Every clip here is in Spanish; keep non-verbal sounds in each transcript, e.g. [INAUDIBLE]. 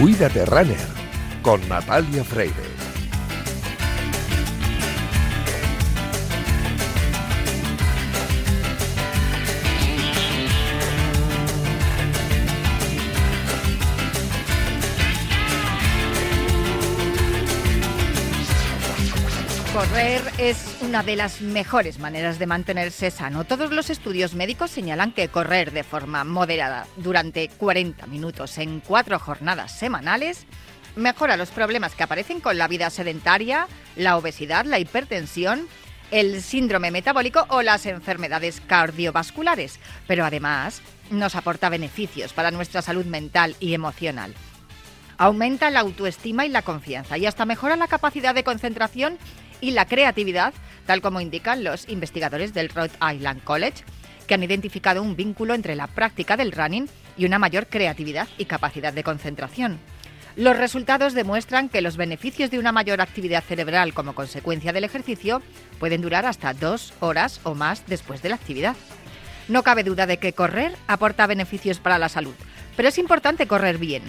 Cuídate Runner con Natalia Freire. Correr es una de las mejores maneras de mantenerse sano. Todos los estudios médicos señalan que correr de forma moderada durante 40 minutos en cuatro jornadas semanales mejora los problemas que aparecen con la vida sedentaria, la obesidad, la hipertensión, el síndrome metabólico o las enfermedades cardiovasculares, pero además nos aporta beneficios para nuestra salud mental y emocional. Aumenta la autoestima y la confianza y hasta mejora la capacidad de concentración y la creatividad, tal como indican los investigadores del Rhode Island College, que han identificado un vínculo entre la práctica del running y una mayor creatividad y capacidad de concentración. Los resultados demuestran que los beneficios de una mayor actividad cerebral como consecuencia del ejercicio pueden durar hasta dos horas o más después de la actividad. No cabe duda de que correr aporta beneficios para la salud, pero es importante correr bien,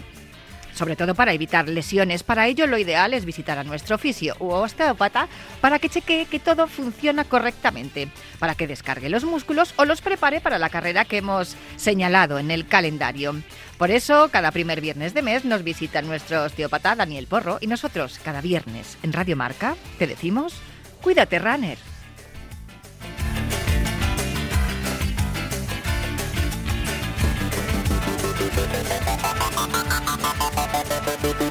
sobre todo para evitar lesiones. Para ello lo ideal es visitar a nuestro fisio u osteópata para que chequee que todo funciona correctamente, para que descargue los músculos o los prepare para la carrera que hemos señalado en el calendario. Por eso, cada primer viernes de mes nos visita nuestro osteópata Daniel Porro y nosotros cada viernes en Radio Marca te decimos, cuídate runner. Música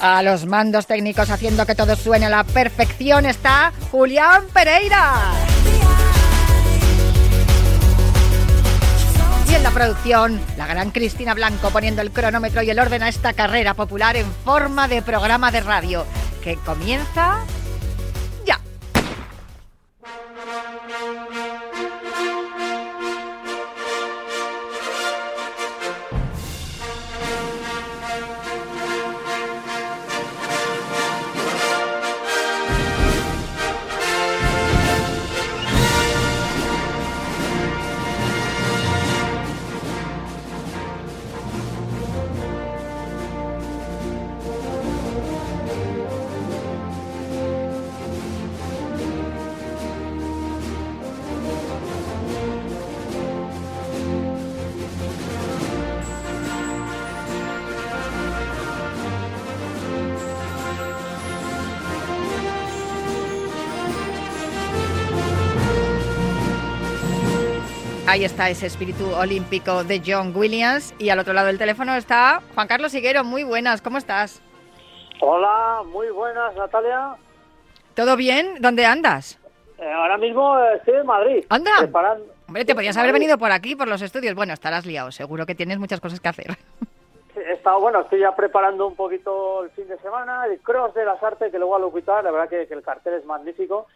A los mandos técnicos haciendo que todo suene a la perfección está Julián Pereira. Y en la producción, la gran Cristina Blanco poniendo el cronómetro y el orden a esta carrera popular en forma de programa de radio que comienza Ahí está ese espíritu olímpico de John Williams. Y al otro lado del teléfono está Juan Carlos Higuero. Muy buenas, ¿cómo estás? Hola, muy buenas, Natalia. ¿Todo bien? ¿Dónde andas? Eh, ahora mismo estoy en Madrid. ¿Anda? Hombre, te podías haber venido por aquí, por los estudios. Bueno, estarás liado, seguro que tienes muchas cosas que hacer. he estado, bueno, estoy ya preparando un poquito el fin de semana, el cross de las artes que luego a locutar, la verdad que el cartel es magnífico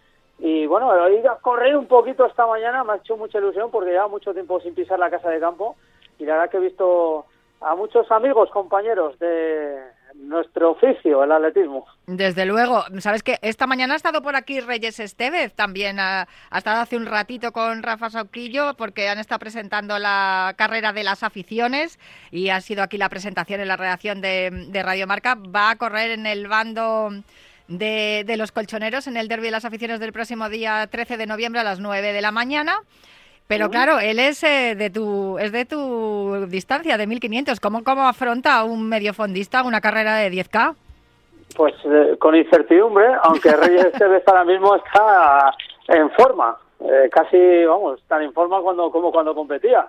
y bueno, he ido a correr un poquito esta mañana, me ha hecho mucha ilusión porque lleva mucho tiempo sin pisar la casa de campo y la verdad que he visto a muchos amigos, compañeros de, nuestro oficio, el atletismo. Desde luego. Sabes que esta mañana ha estado por aquí Reyes Estevez, también ha, estado hace un ratito con Rafa Sauquillo porque han estado presentando la carrera de las aficiones y ha sido aquí la presentación en la redacción de, de Radio Marca. Va a correr en el bando de, de los colchoneros en el Derby de las Aficiones del próximo día 13 de noviembre a las 9 de la mañana. Pero claro, él es eh, de tu es de tu distancia, de 1500. ¿Cómo, cómo afronta un mediofondista una carrera de 10K? Pues eh, con incertidumbre, aunque Reyes [LAUGHS] Esteves ahora mismo está en forma. Eh, casi, vamos, tan en forma cuando, como cuando competía.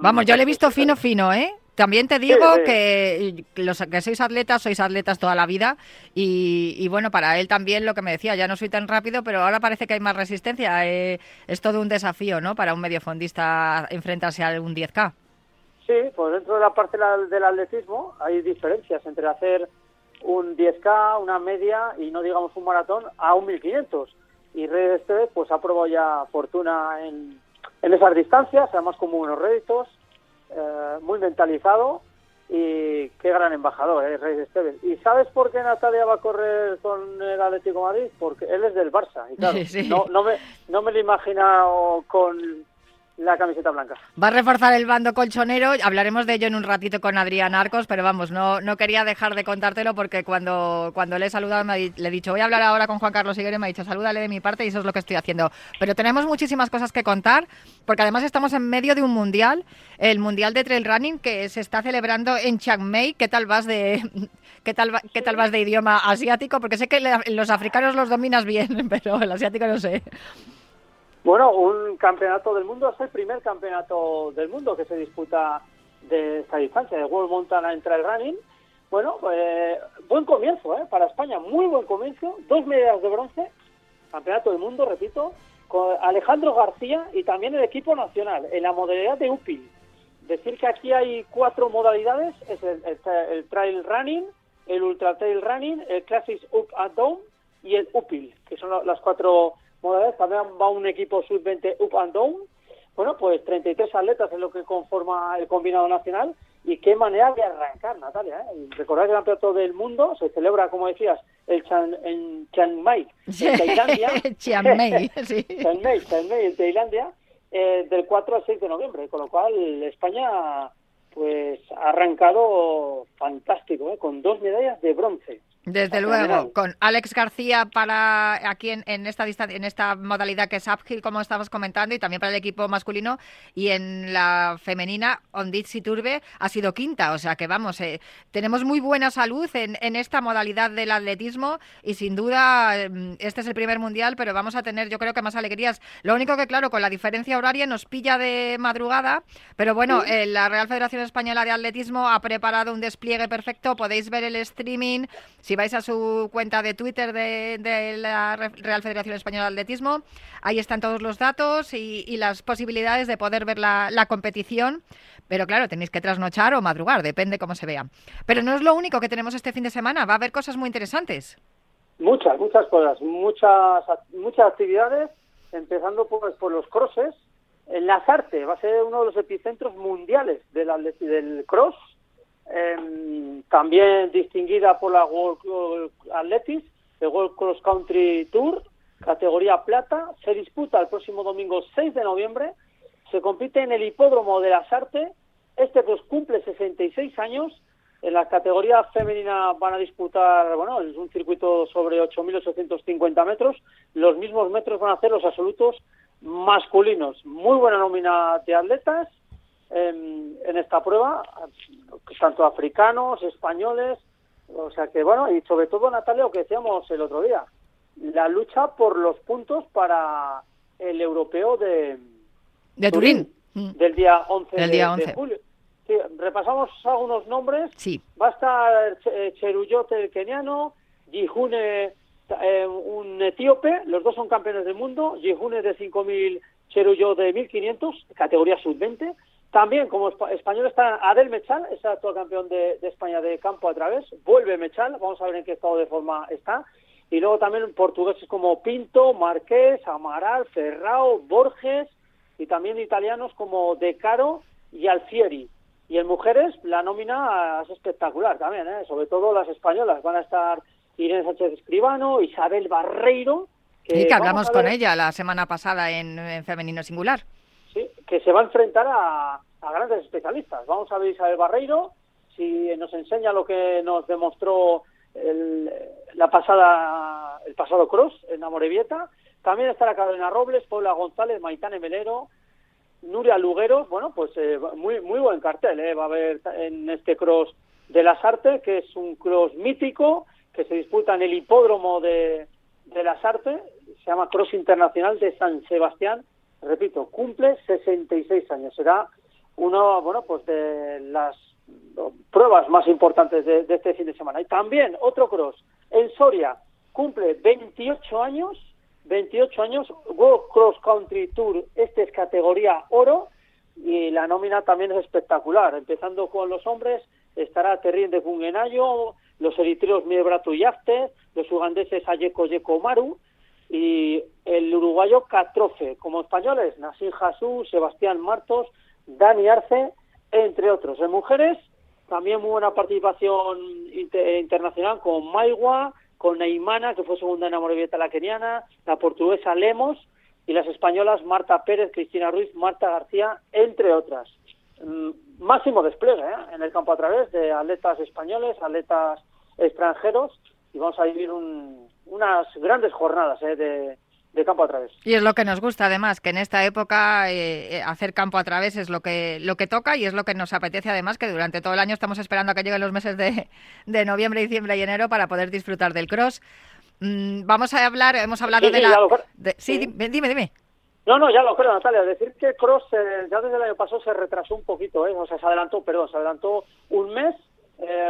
vamos, yo le he [LAUGHS] visto fino, fino, ¿eh? También te digo que los que sois atletas, sois atletas toda la vida y, bueno, para él también lo que me decía, ya no soy tan rápido, pero ahora parece que hay más resistencia. Eh, es todo un desafío, ¿no? Para un mediofondista enfrentarse a un 10K. Sí, pues dentro de la parte del atletismo hay diferencias entre hacer un 10K, una media y no digamos un maratón a un 1500. Y Red este pues ha probado ya fortuna en, en esas distancias, además como unos réditos eh, muy mentalizado y qué gran embajador, ¿eh? Reyes Esteves. ¿Y sabes por qué Natalia va a correr con el Atlético Madrid? Porque él es del Barça. Y claro, [LAUGHS] no, no, me, no me lo he imaginado con la camiseta blanca. Va a reforzar el bando colchonero. Hablaremos de ello en un ratito con Adrián Arcos, pero vamos, no, no quería dejar de contártelo porque cuando, cuando le he saludado le he dicho, voy a hablar ahora con Juan Carlos Higuero me ha dicho, salúdale de mi parte y eso es lo que estoy haciendo. Pero tenemos muchísimas cosas que contar porque además estamos en medio de un mundial, el Mundial de Trail Running que se está celebrando en Chiang Mai. ¿Qué tal vas de, [LAUGHS] qué tal, qué tal vas de idioma asiático? Porque sé que los africanos los dominas bien, [LAUGHS] pero el asiático no sé. Bueno, un campeonato del mundo es el primer campeonato del mundo que se disputa de esta distancia, de World Mountain Trail Running. Bueno, pues buen comienzo ¿eh? para España, muy buen comienzo, dos medallas de bronce, campeonato del mundo, repito, con Alejandro García y también el equipo nacional en la modalidad de UPIL. Decir que aquí hay cuatro modalidades, es el, Trail Running, el Ultra Trail Running, el Classic Up and Down y el UPIL, que son las cuatro modalidades. También va un equipo sub-20 Up and Down. Bueno, pues 33 atletas es lo que conforma el combinado nacional. Y qué manera de arrancar, Natalia. ¿eh? Recordar que el campeonato del mundo se celebra, como decías, el en Chiang Mai, en Tailandia. [LAUGHS] Chiang Mai, sí. [LAUGHS] Chiang Mai, Chiang Mai, en Tailandia, eh, del 4 al 6 de noviembre. Con lo cual, España pues ha arrancado fantástico, ¿eh? con dos medallas de bronce. Desde luego, con Alex García para aquí en, en esta en esta modalidad que es uphill, como estamos comentando, y también para el equipo masculino, y en la femenina, Ondit Turbe ha sido quinta, o sea que vamos, eh, tenemos muy buena salud en, en, esta modalidad del atletismo y sin duda mm, este es el primer mundial, pero vamos a tener yo creo que más alegrías. Lo único que claro, con la diferencia horaria nos pilla de madrugada, pero bueno, eh, la Real Federación Española de Atletismo ha preparado un despliegue perfecto, podéis ver el streaming si vais a su cuenta de Twitter de, la Real Federación Española de Atletismo, ahí están todos los datos y, las posibilidades de poder ver la, competición. Pero claro, tenéis que trasnochar o madrugar, depende cómo se vea. Pero no es lo único que tenemos este fin de semana, va a haber cosas muy interesantes. Muchas, muchas cosas, muchas, muchas actividades, empezando por, por los crosses. En Lazarte va a ser uno de los epicentros mundiales del, del cross Em, también distinguida por la World Athletics, el World Cross Country Tour, categoría plata, se disputa el próximo domingo 6 de noviembre, se compite en el hipódromo de las Artes, este pues cumple 66 años, en la categoría femenina van a disputar, bueno, es un circuito sobre 8.850 metros, los mismos metros van a hacer los absolutos masculinos, muy buena nómina de atletas, en, esta prueba, tanto africanos, españoles, o sea que bueno, y sobre todo Natalia, lo que decíamos el otro día, la lucha por los puntos para el europeo de, de Turín, mm. del día 11, día de, julio. repasamos algunos nombres. Sí. Va a estar Cheruyot el keniano, Yihune eh, un etíope, los dos son campeones del mundo, Yihune de 5.000, Cheruyot de 1.500, categoría sub-20, también como español está Adel Mechal, es el actual campeón de, España de campo a través. Vuelve Mechal, vamos a ver en qué estado de forma está. Y luego también portugueses como Pinto, Marqués, Amaral, Ferrao, Borges y también italianos como De Caro y Alfieri. Y en mujeres la nómina es espectacular también, ¿eh? sobre todo las españolas. Van a estar Irene Sánchez Escribano, Isabel Barreiro. Que, que hablamos con ella la semana pasada en, Femenino Singular. Sí, que se va a enfrentar a, grandes especialistas. Vamos a ver Isabel Barreiro, si nos enseña lo que nos demostró el, la pasada, el pasado cross en Amorebieta. También estará Carolina Robles, Paula González, Maitane Melero, Nuria Luguero. Bueno, pues eh, muy, muy buen cartel eh, va a haber en este cross de las artes, que es un cross mítico que se disputa en el hipódromo de, de las artes. Se llama Cross Internacional de San Sebastián. Repito, cumple 66 años. Será uno, bueno, pues de las pruebas más importantes de, este fin de semana. Y también otro cross en Soria cumple 28 años, 28 años, World Cross Country Tour, este es categoría oro y la nómina también es espectacular. Empezando con los hombres, estará Terrien de Fungenayo, los eritreos Miebrato Yafte, los ugandeses Ayeko Yeko Maru y el uruguayo Catrofe. Como españoles, Nassim Jasú, Sebastián Martos, Dani Arce entre otros. En mujeres, también muy buena participación internacional con Maigua, con Neymana, que fue segunda en Amorebieta la keniana, la portuguesa Lemos y las españolas Marta Pérez, Cristina Ruiz, Marta García, entre otras. Mm, máximo despliegue ¿eh? en el campo a través de atletas españoles, atletas extranjeros y vamos a vivir unas grandes jornadas ¿eh? de, de campo a través. Y es lo que nos gusta además, que en esta época eh, eh, hacer campo a través es lo que, lo que toca y es lo que nos apetece además, que durante todo el año estamos esperando a que lleguen los meses de, de noviembre, diciembre y enero para poder disfrutar del cross. Mm, vamos a hablar, hemos hablado de la... sí, Dime, dime, No, no, ya lo creo, Natalia. Decir que cross eh, ya desde el año pasado se retrasó un poquito, ¿eh? o sea, se adelantó, perdón, se adelantó un mes.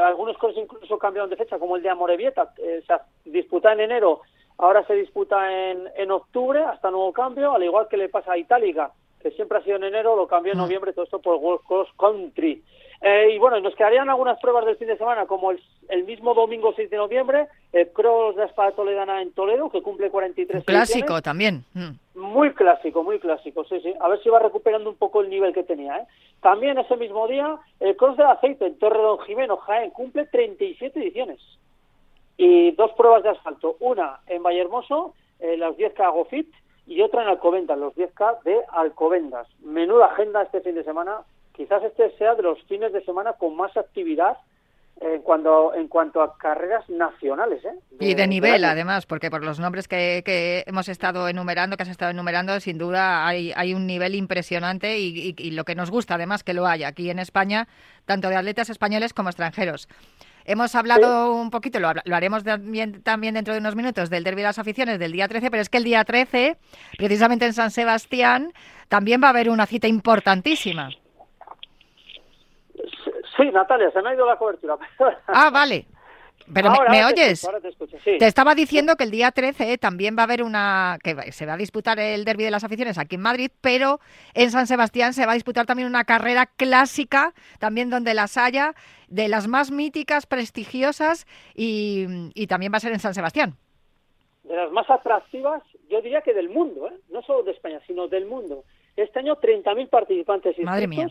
Algunos cross incluso cambiaron de fecha, como el de Amorebieta, se disputa en enero Ahora se disputa en, en octubre hasta nuevo cambio, al igual que le pasa a Itálica, que siempre ha sido en enero, lo cambió en mm. noviembre, todo esto por World Cross Country. Eh, y bueno, nos quedarían algunas pruebas del fin de semana, como el, el mismo domingo 6 de noviembre, el Cross de Espada Toledana en Toledo, que cumple 43 Clásico también. Mm. Muy clásico, muy clásico, sí, sí. A ver si va recuperando un poco el nivel que tenía. ¿eh? También ese mismo día, el Cross del Aceite en Torre Don Jimeno, Jaén, cumple 37 ediciones y dos pruebas de asfalto, una en Vallehermoso, eh, las 10K Gofit, y otra en Alcobendas, los 10K de Alcobendas. Menuda agenda este fin de semana. Quizás este sea de los fines de semana con más actividad en cuanto, en cuanto a carreras nacionales. ¿eh? y de nivel, además, porque por los nombres que, que, hemos estado enumerando, que has estado enumerando, sin duda hay, hay un nivel impresionante y, y, lo que nos gusta, además, que lo haya aquí en España, tanto de atletas españoles como extranjeros. Hemos hablado un poquito, lo, haremos también, también, dentro de unos minutos, del Derby de las Aficiones del día 13, pero es que el día 13, precisamente en San Sebastián, también va a haber una cita importantísima. Sí, Natalia, se me ha ido la cobertura. [LAUGHS] Ah, vale. Pero me, oyes? te, estaba diciendo que el día 13 también va a haber una que se va a disputar el Derby de las Aficiones aquí en Madrid, pero en San Sebastián se va a disputar también una carrera clásica, también donde las haya, de las más míticas, prestigiosas y, y también va a ser en San Sebastián. De las más atractivas, yo diría que del mundo, ¿eh? no solo de España, sino del mundo. Este año 30.000 participantes inscritos. Madre mía.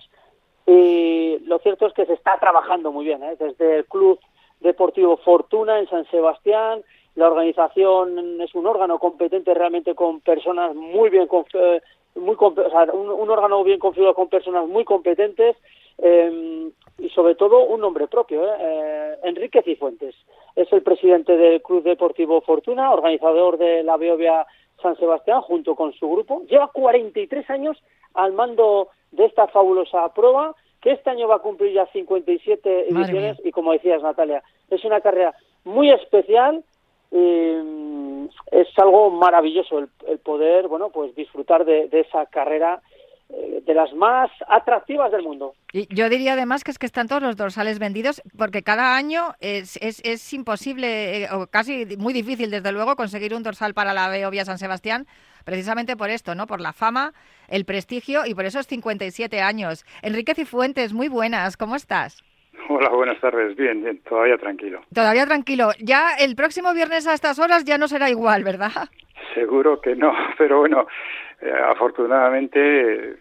Y lo cierto es que se está trabajando muy bien, ¿eh? desde el club Deportivo Fortuna en San Sebastián. La organización es un órgano competente realmente con personas muy bien, eh, muy, un, órgano bien configurado con personas muy competentes eh, y sobre todo un nombre propio, ¿eh? ¿eh? Enrique Cifuentes. Es el presidente del Club Deportivo Fortuna, organizador de la Beovia San Sebastián junto con su grupo. Lleva 43 años al mando de esta fabulosa prueba que este año va a cumplir ya 57 ediciones y como decías Natalia, es una carrera muy especial y es algo maravilloso el, poder, bueno, pues disfrutar de, esa carrera eh, de las más atractivas del mundo. Y yo diría además que es que están todos los dorsales vendidos porque cada año es, es, es imposible eh, o casi muy difícil desde luego conseguir un dorsal para la Beovia San Sebastián precisamente por esto, ¿no? Por la fama, el prestigio y por esos 57 años. Enrique Cifuentes, muy buenas, ¿cómo estás? Hola, buenas tardes. Bien, bien, todavía tranquilo. Todavía tranquilo. Ya el próximo viernes a estas horas ya no será igual, ¿verdad? Seguro que no, [LAUGHS] pero bueno, eh, afortunadamente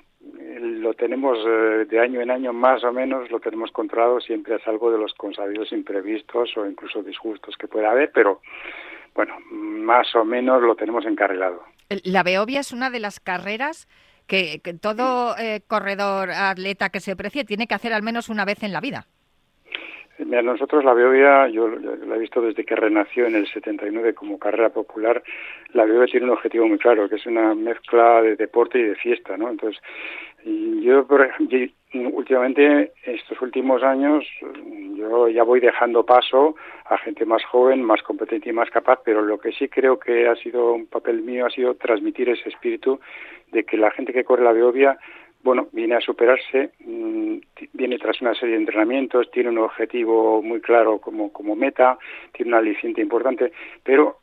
lo tenemos eh, de año en año más o menos, lo tenemos controlado siempre a salvo de los consabidos imprevistos o incluso disgustos que pueda haber, pero bueno, más o menos lo tenemos encarrilado. La Beovia es una de las carreras que, todo eh, corredor atleta que se precie tiene que hacer al menos una vez en la vida. Mira, nosotros la Beovia, yo la he visto desde que renació en el 79 como carrera popular, la Beovia tiene un objetivo muy claro, que es una mezcla de deporte y de fiesta, ¿no? Entonces, yo, últimamente, estos últimos años, yo ya voy dejando paso a gente más joven, más competente y más capaz, pero lo que sí creo que ha sido un papel mío ha sido transmitir ese espíritu de que la gente que corre la Beovia bueno, viene a superarse, mm, viene tras una serie de entrenamientos, tiene un objetivo muy claro como, como meta, tiene una aliciente importante, pero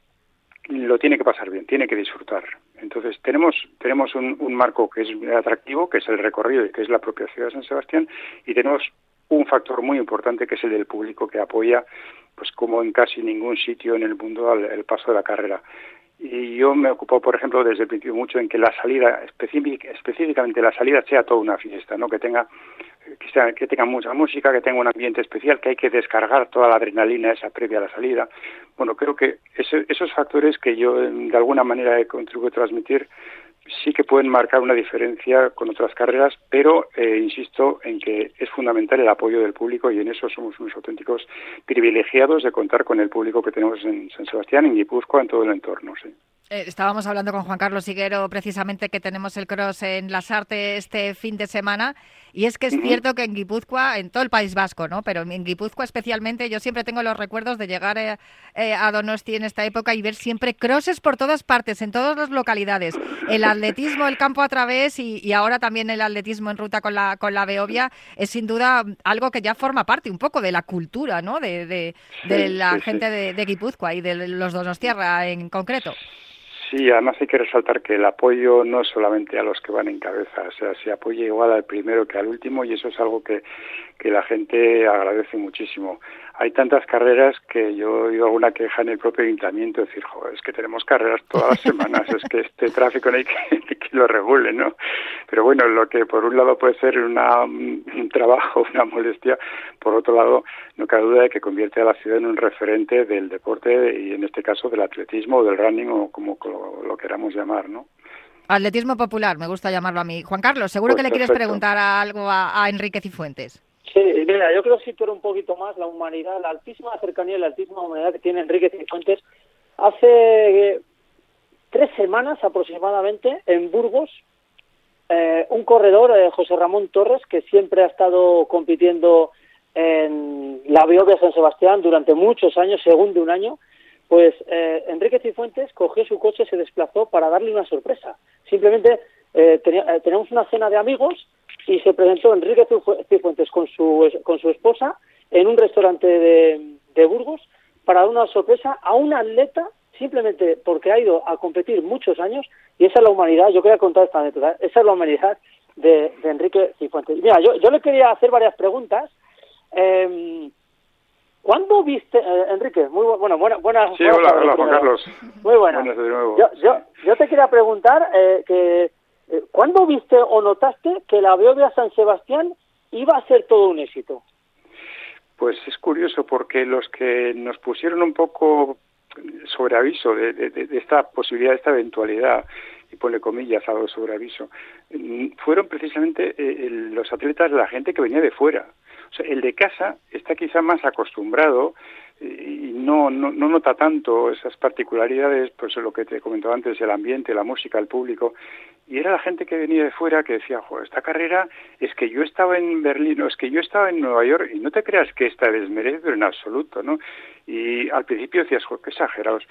lo tiene que pasar bien, tiene que disfrutar. Entonces tenemos tenemos un, marco que es atractivo, que es el recorrido y que es la propia ciudad de San Sebastián, y tenemos un factor muy importante que es el del público que apoya, pues como en casi ningún sitio en el mundo, el paso de la carrera y yo me ocupo, por ejemplo, desde el principio mucho en que la salida, específicamente la salida, sea toda una fiesta, ¿no? Que tenga, que, sea, que tenga mucha música, que tenga un ambiente especial, que hay que descargar toda la adrenalina esa previa a la salida. Bueno, creo que esos factores que yo de alguna manera he contribuido a transmitir sí que pueden marcar una diferencia con otras carreras, pero eh, insisto en que es fundamental el apoyo del público y en eso somos unos auténticos privilegiados de contar con el público que tenemos en San Sebastián, en Guipúzcoa, en todo el entorno. Sí. Eh, estábamos hablando con Juan Carlos Higuero precisamente que tenemos el cross en Las Artes este fin de semana y es que es cierto que en Guipúzcoa, en todo el País Vasco, ¿no? Pero en Guipúzcoa especialmente yo siempre tengo los recuerdos de llegar eh, eh, a Donosti en esta época y ver siempre crosses por todas partes, en todas las localidades. El atletismo, el campo a través y, ahora también el atletismo en ruta con la, con la Beovia es sin duda algo que ya forma parte un poco de la cultura, ¿no? De, de, la gente de, de Guipúzcoa y de los Donostierra en concreto. Sí, además hay que resaltar que el apoyo no es solamente a los que van en cabeza, o sea, se apoya igual al primero que al último y eso es algo que, que la gente agradece muchísimo hay tantas carreras que yo he oído alguna queja en el propio ayuntamiento, decir, joder, es que tenemos carreras todas las semanas, es que este tráfico no hay que, [LAUGHS] que, lo regule, ¿no? Pero bueno, lo que por un lado puede ser una, un trabajo, una molestia, por otro lado, no cabe duda de que convierte a la ciudad en un referente del deporte y en este caso del atletismo o del running o como lo, queramos llamar, ¿no? Atletismo popular, me gusta llamarlo a mí. Juan Carlos, seguro pues que le quieres preguntar algo a, a Enrique Cifuentes. Sí, mira, yo creo que situar un poquito más la humanidad, la altísima cercanía y la altísima humanidad que tiene Enrique Cifuentes. Hace eh, tres semanas aproximadamente en Burgos, eh, un corredor, eh, José Ramón Torres, que siempre ha estado compitiendo en la Biobia San Sebastián durante muchos años, según de un año, pues Enrique Cifuentes cogió su coche se desplazó para darle una sorpresa. Simplemente teníamos una cena de amigos y se presentó Enrique Cifuentes con su, con su esposa en un restaurante de, Burgos para dar una sorpresa a un atleta simplemente porque ha ido a competir muchos años y esa es la humanidad, yo quería contar esta anécdota, esa es la humanidad de, Enrique Cifuentes. Mira, yo, yo le quería hacer varias preguntas. Eh, ¿Cuándo viste, eh, Enrique? Muy bueno, buena, buenas. Sí, hola, hola, Juan Carlos. Muy buenas. Yo, yo, yo, te quería preguntar eh, que ¿Cuándo viste o notaste que la Beovia San Sebastián iba a ser todo un éxito? Pues es curioso porque los que nos pusieron un poco sobre aviso de, esta posibilidad, de esta eventualidad, y pone comillas a sobre aviso, mm, fueron precisamente eh, los atletas, la gente que venía de fuera. O sea, el de casa está quizá más acostumbrado y no, no, no nota tanto esas particularidades, pues lo que te comentaba antes, el ambiente, la música, el público, y era la gente que venía de fuera que decía, Joder, esta carrera es que yo estaba en Berlín o es que yo estaba en Nueva York y no te creas que esta desmerece, pero en absoluto, ¿no? Y al principio decías, Joder, qué exagerados.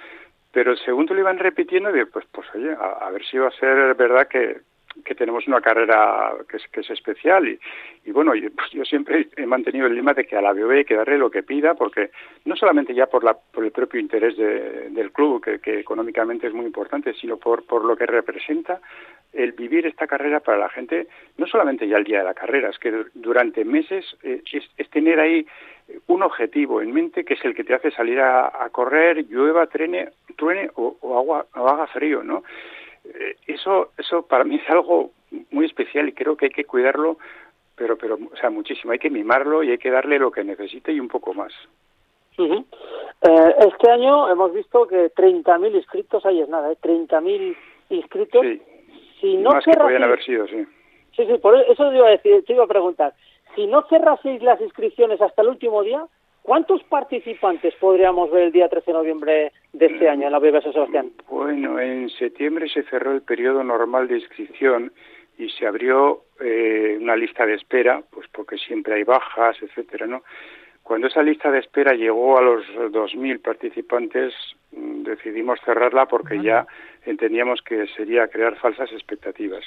Pero el segundo lo iban repitiendo pues, pues oye, a, a ver si va a ser verdad que, que tenemos una carrera que es, que es especial y, y bueno, yo, pues yo siempre he mantenido el lema de que a la BOB hay que darle lo que pida porque no solamente ya por, la, por el propio interés de, del club, que, económicamente es muy importante, sino por, por lo que representa el vivir esta carrera para la gente, no solamente ya el día de la carrera, es que durante meses eh, es, tener ahí un objetivo en mente que es el que te hace salir a, a correr, llueva, trene, truene o, o, agua, o haga frío, ¿no? Eh, eso, eso para mí es algo muy especial y creo que hay que cuidarlo, pero, pero, o sea, muchísimo. Hay que mimarlo y hay que darle lo que necesite y un poco más. Eh, este año hemos visto que 30.000 inscritos, ahí es nada, ¿eh? 30.000 inscritos. Sí. Si no más que podían haber sido, sí. Sí, sí, por eso te iba a decir, te iba a preguntar. Si no cerraseis las inscripciones hasta el último día, ¿cuántos participantes podríamos ver el día 13 de noviembre de este año en la Viva San Sebastián? Bueno, en septiembre se cerró el periodo normal de inscripción y se abrió eh, una lista de espera, pues porque siempre hay bajas, etcétera, ¿no? Cuando esa lista de espera llegó a los 2.000 participantes, mm, decidimos cerrarla porque ya entendíamos que sería crear falsas expectativas.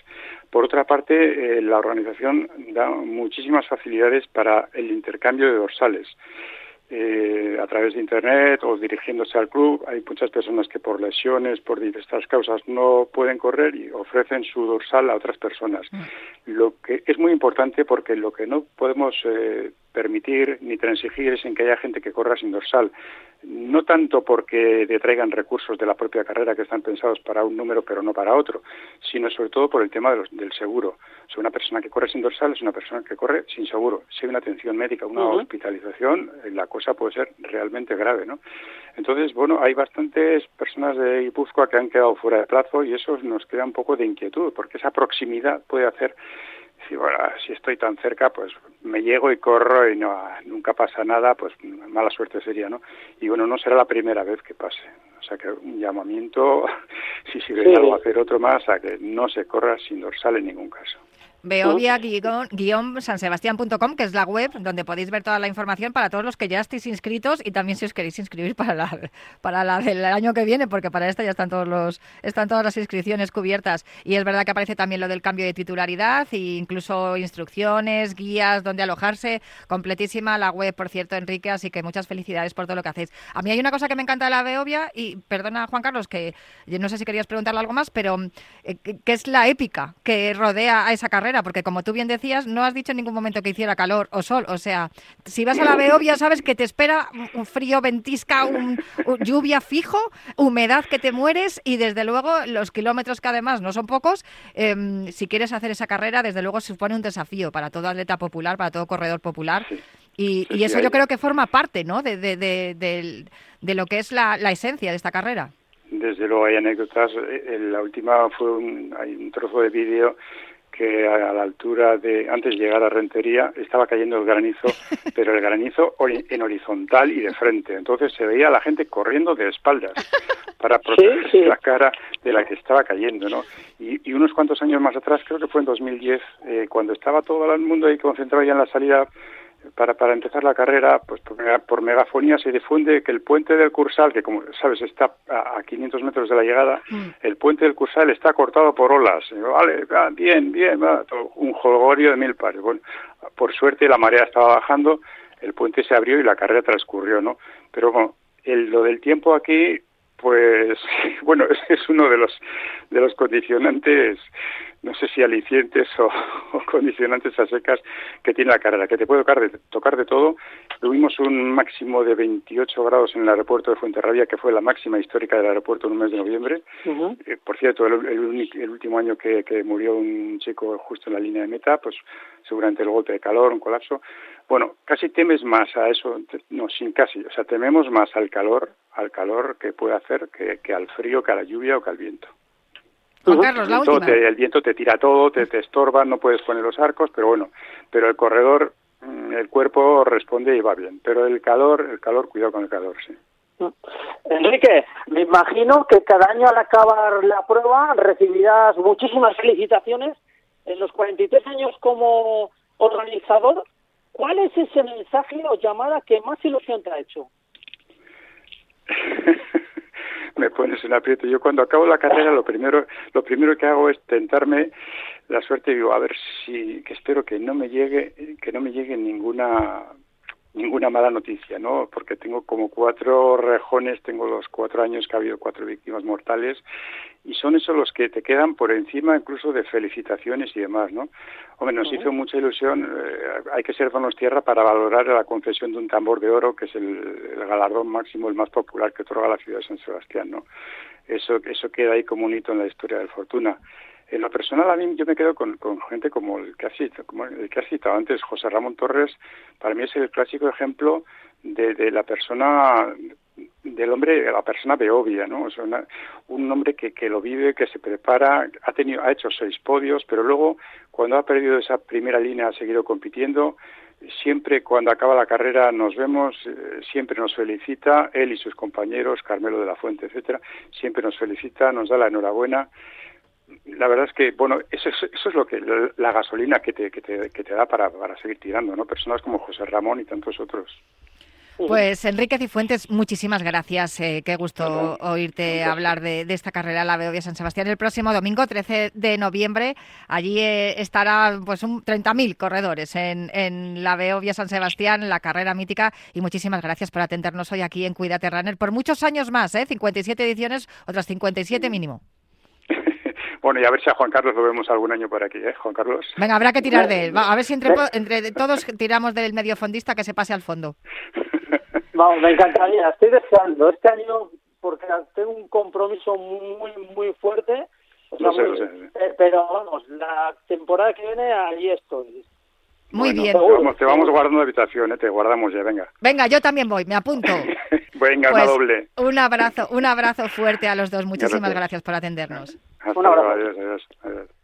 Por otra parte, eh, la organización da muchísimas facilidades para el intercambio de dorsales. Eh, a través de Internet o dirigiéndose al club. Hay muchas personas que por lesiones, por diversas causas, no pueden correr y ofrecen su dorsal a otras personas. Mm. Lo que es muy importante porque lo que no podemos eh, permitir ni transigir es en que haya gente que corra sin dorsal. No tanto porque detraigan recursos de la propia carrera que están pensados para un número pero no para otro, sino sobre todo por el tema del seguro. O una persona que corre sin dorsal es una persona que corre sin seguro. Si hay una atención médica, una hospitalización, la cosa puede ser realmente grave, ¿no? Entonces, bueno, hay bastantes personas de Guipúzcoa que han quedado fuera de plazo y eso nos crea un poco de inquietud, porque esa proximidad puede hacer si, bueno, si estoy tan cerca, pues me llego y corro y no, nunca pasa nada, pues mala suerte sería, ¿no? Y bueno, no será la primera vez que pase. O sea que un llamamiento, [LAUGHS] si sirve algo, hacer otro más, a que no se corra sin dorsal en ningún caso beovia-sansebastián.com, que es la web donde podéis ver toda la información para todos los que ya estéis inscritos y también si os queréis inscribir para la, para la del año que viene, porque para esta ya están todos los están todas las inscripciones cubiertas. Y es verdad que aparece también lo del cambio de titularidad e incluso instrucciones, guías, donde alojarse. Completísima la web, por cierto, Enrique, así que muchas felicidades por todo lo que hacéis. A mí hay una cosa que me encanta de la Beovia y perdona Juan Carlos que no sé si querías preguntarle algo más, pero eh, que es la épica que rodea a esa carrera porque como tú bien decías, no has dicho en ningún momento que hiciera calor o sol. O sea, si vas a la Beovia, sabes que te espera un frío, ventisca, un, lluvia fijo, humedad que te mueres y desde luego los kilómetros que además no son pocos, em, si quieres hacer esa carrera, desde luego supone un desafío para todo atleta popular, para todo corredor popular. Y, eso yo creo que forma parte ¿no? de, de, de, lo que es la, esencia de esta carrera. Desde luego hay anécdotas. Eh, la última fue un, hay un trozo de vídeo que a la altura de, antes de llegar a Rentería, estaba cayendo el granizo, [LAUGHS] pero el granizo en horizontal y de frente. Entonces se veía a la gente corriendo de espaldas para proteger la cara de la que estaba cayendo, ¿no? Y, unos cuantos años más atrás, creo que fue en 2010, eh, cuando estaba todo el mundo ahí concentrado ya en la salida para, para empezar la carrera, pues por, megafonía se difunde que el puente del Cursal, que como sabes está a, 500 metros de la llegada, mm. el puente del Cursal está cortado por olas. vale, bien, bien, va, un jolgorio de mil pares. Bueno, por suerte la marea estaba bajando, el puente se abrió y la carrera transcurrió, ¿no? Pero bueno, el, lo del tiempo aquí pues [LAUGHS] bueno, es uno de los de los condicionantes, no sé si alicientes [LAUGHS] o, condicionantes a secas que tiene la carrera, que te puede tocar de, tocar de todo. Tuvimos un máximo de 28 grados en el aeropuerto de Fuenterrabía, que fue la máxima histórica del aeropuerto en un mes de noviembre. Eh, por cierto, el, el, último año que, que murió un chico justo en la línea de meta, pues seguramente el golpe de calor, un colapso. Bueno, casi temes más a eso, no, sin casi, o sea, tememos más al calor, al calor que puede hacer que, al frío, que a la lluvia o que al viento. Carlos, la última. el viento te tira todo, te, te estorba, no puedes poner los arcos, pero bueno, pero el corredor, mm, el cuerpo responde y va bien, pero el calor, el calor, cuidado con el calor, sí. Enrique, me imagino que cada año al acabar la prueba recibirás muchísimas felicitaciones. En los 43 años como organizador, ¿Cuál es ese mensaje o llamada que más ilusión te ha hecho? [LAUGHS] me pones en aprieto. Yo cuando acabo la carrera lo primero lo primero que hago es tentarme la suerte y digo a ver si que espero que no me llegue que no me llegue ninguna ninguna mala noticia, ¿no? Porque tengo como cuatro rejones, tengo los cuatro años que ha habido cuatro víctimas mortales y son esos los que te quedan por encima incluso de felicitaciones y demás, ¿no? Hombre, nos hizo mucha ilusión, eh, hay que ser donos tierra para valorar la concesión de un tambor de oro, que es el, galardón máximo, el más popular que otorga la ciudad de San Sebastián, ¿no? eso, eso queda ahí como un hito en la historia del Fortuna. En lo personal, a mí yo me quedo con, con gente como el, que ha citado, como el que citado antes, José Ramón Torres. Para mí es el clásico ejemplo de, de la persona del hombre, la persona beobia, ¿no? O sea, un hombre que, que lo vive, que se prepara, ha tenido, ha hecho seis podios, pero luego cuando ha perdido esa primera línea ha seguido compitiendo. Siempre cuando acaba la carrera nos vemos, eh, siempre nos felicita, él y sus compañeros, Carmelo de la Fuente, etcétera, siempre nos felicita, nos da la enhorabuena. La verdad es que, bueno, eso es, eso es lo que, la gasolina que te, que te, que te da para, para seguir tirando, ¿no? Personas como José Ramón y tantos otros. Pues Enrique Cifuentes, muchísimas gracias. Eh, qué gusto oírte hablar de, esta carrera la Beovia San Sebastián el próximo domingo 13 de noviembre. Allí eh, estará pues un 30.000 corredores en, en la Beovia San Sebastián, la carrera mítica. Y muchísimas gracias por atendernos hoy aquí en Cuídate Runner por muchos años más, ¿eh? 57 ediciones, otras 57 mínimo. Bueno, y a ver si a Juan Carlos lo vemos algún año por aquí, ¿eh? Juan Carlos. Venga, habrá que tirar de él. a ver si entre, entre todos tiramos del medio fondista que se pase al fondo. [LAUGHS] Vamos, me encantaría. Estoy deseando este año porque tengo un compromiso muy, muy fuerte. pero vamos, la temporada que viene ahí estoy. Muy bien. Te vamos, guardando la habitación, ¿eh? te guardamos ya, venga. Venga, yo también voy, me apunto. [LAUGHS] venga, una pues, doble. Un abrazo, un abrazo fuerte a los dos. Muchísimas gracias, por atendernos. Un abrazo. adiós, adiós.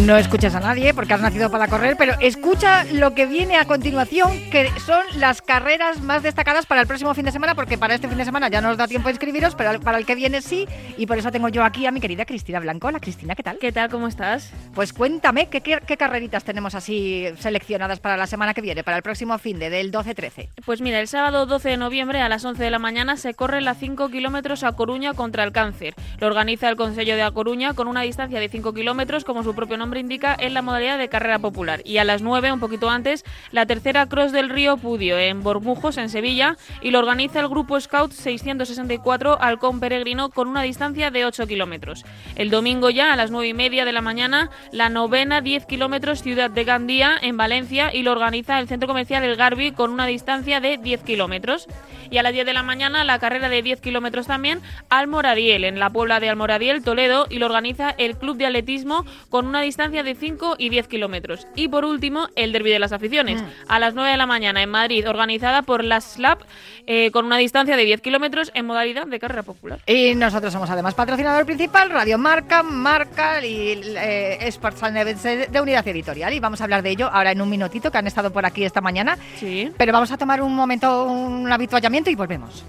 No escuchas a nadie porque has nacido para correr, pero escucha lo que viene a continuación, que son las carreras más destacadas para el próximo fin de semana, porque para este fin de semana ya no os da tiempo de inscribiros, pero para el que viene sí, y por eso tengo yo aquí a mi querida Cristina Blanco. Hola Cristina, ¿qué tal? ¿Qué tal? ¿Cómo estás? Pues cuéntame, ¿qué, qué, carreritas tenemos así seleccionadas para la semana que viene, para el próximo fin de del 12-13? Pues mira, el sábado 12 de noviembre a las 11 de la mañana se corre la 5 kilómetros a Coruña contra el cáncer. Lo organiza el Consejo de A Coruña con una distancia de 5 kilómetros, como su propio nombre indica, en la modalidad de carrera popular. Y a las 9, un poquito antes, la tercera Cross del Río Pudio en Bormujos, en Sevilla, y lo organiza el Grupo Scout 664 Halcón Peregrino con una distancia de 8 kilómetros. El domingo ya, a las 9 y media de la mañana, la novena 10 kilómetros Ciudad de Gandía en Valencia y lo organiza el Centro Comercial El Garbi con una distancia de 10 kilómetros. Y a las 10 de la mañana, la carrera de 10 kilómetros también Almoradiel, en la Puebla de Almoradiel, Toledo, y lo organiza el Club de Atletismo con una distancia de 5 y 10 kilómetros. Y por último, el Derby de las Aficiones, mm. a las 9 de la mañana en Madrid, organizada por la SLAP eh, con una distancia de 10 kilómetros en modalidad de carrera popular. Y nosotros somos además patrocinador principal, Radio Marca, Marca y eh, Sports and Events de Unidad Editorial. Y vamos a hablar de ello ahora en un minutito, que han estado por aquí esta mañana. Sí. Pero vamos a tomar un momento, un habituallamiento y volvemos.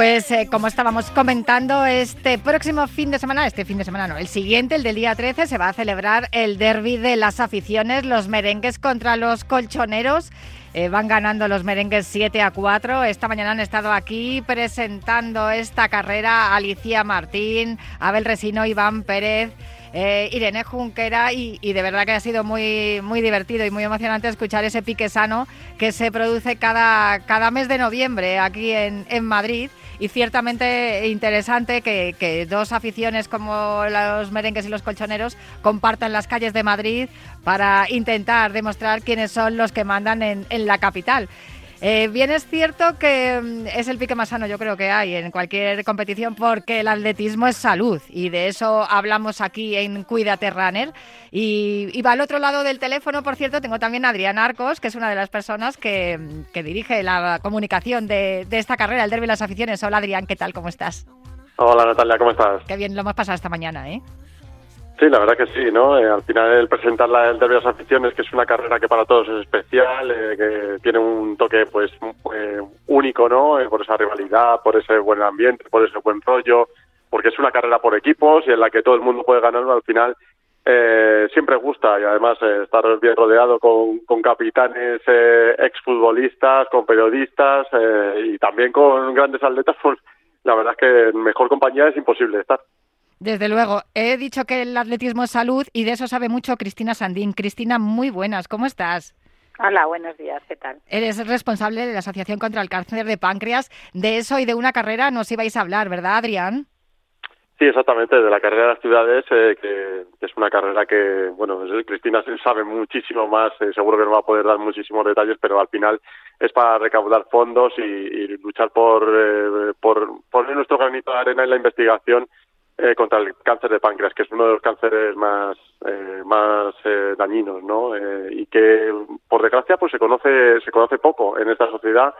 Pues eh, como estábamos comentando, este próximo fin de semana, este fin de semana no, el siguiente, el del día 13, se va a celebrar el derby de las aficiones, los merengues contra los colchoneros. Eh, van ganando los merengues 7 a 4. Esta mañana han estado aquí presentando esta carrera Alicia Martín, Abel Resino, Iván Pérez. Eh, Irene Junquera y, de verdad que ha sido muy, muy divertido y muy emocionante escuchar ese pique sano que se produce cada, cada mes de noviembre aquí en, en Madrid y ciertamente interesante que, dos aficiones como los merengues y los colchoneros compartan las calles de Madrid para intentar demostrar quiénes son los que mandan en, la capital. Eh, bien es cierto que mm, es el pique más sano yo creo que hay en cualquier competición porque el atletismo es salud y de eso hablamos aquí en Cuídate Runner. Y, va al otro lado del teléfono, por cierto, tengo también a Adrián Arcos, que es una de las personas que, dirige la comunicación de, esta carrera, el Derby de las Aficiones. Hola Adrián, ¿qué tal? ¿Cómo estás? Hola Natalia, ¿cómo estás? Qué bien lo hemos pasado esta mañana, ¿eh? Sí, la verdad que sí, ¿no? Eh, al final el presentar la, el Derby de las Aficiones, que es una carrera que para todos es especial, eh, que tiene un toque pues eh, único, ¿no? por esa rivalidad, por ese buen ambiente, por ese buen rollo, porque es una carrera por equipos y en la que todo el mundo puede ganar, al final siempre gusta y además estar bien rodeado con, con capitanes exfutbolistas, con periodistas y también con grandes atletas, pues la verdad es que en mejor compañía es imposible estar. Desde luego, he dicho que el atletismo es salud y de eso sabe mucho Cristina Sandín. Cristina, muy buenas, ¿cómo estás? Hola, buenos días, ¿qué tal? Eres responsable de la Asociación contra el Cáncer de Páncreas. De eso y de una carrera nos ibais a hablar, ¿verdad, Adrián? Sí, exactamente, de la carrera de las ciudades, eh, que, es una carrera que, bueno, Cristina sabe muchísimo más, eh, seguro que no va a poder dar muchísimos detalles, pero al final es para recaudar fondos y, luchar por, eh, por poner nuestro granito de arena en la investigación eh, contra el cáncer de páncreas, que es uno de los cánceres más eh, más eh, dañinos, ¿no? y que por desgracia pues se conoce se conoce poco en esta sociedad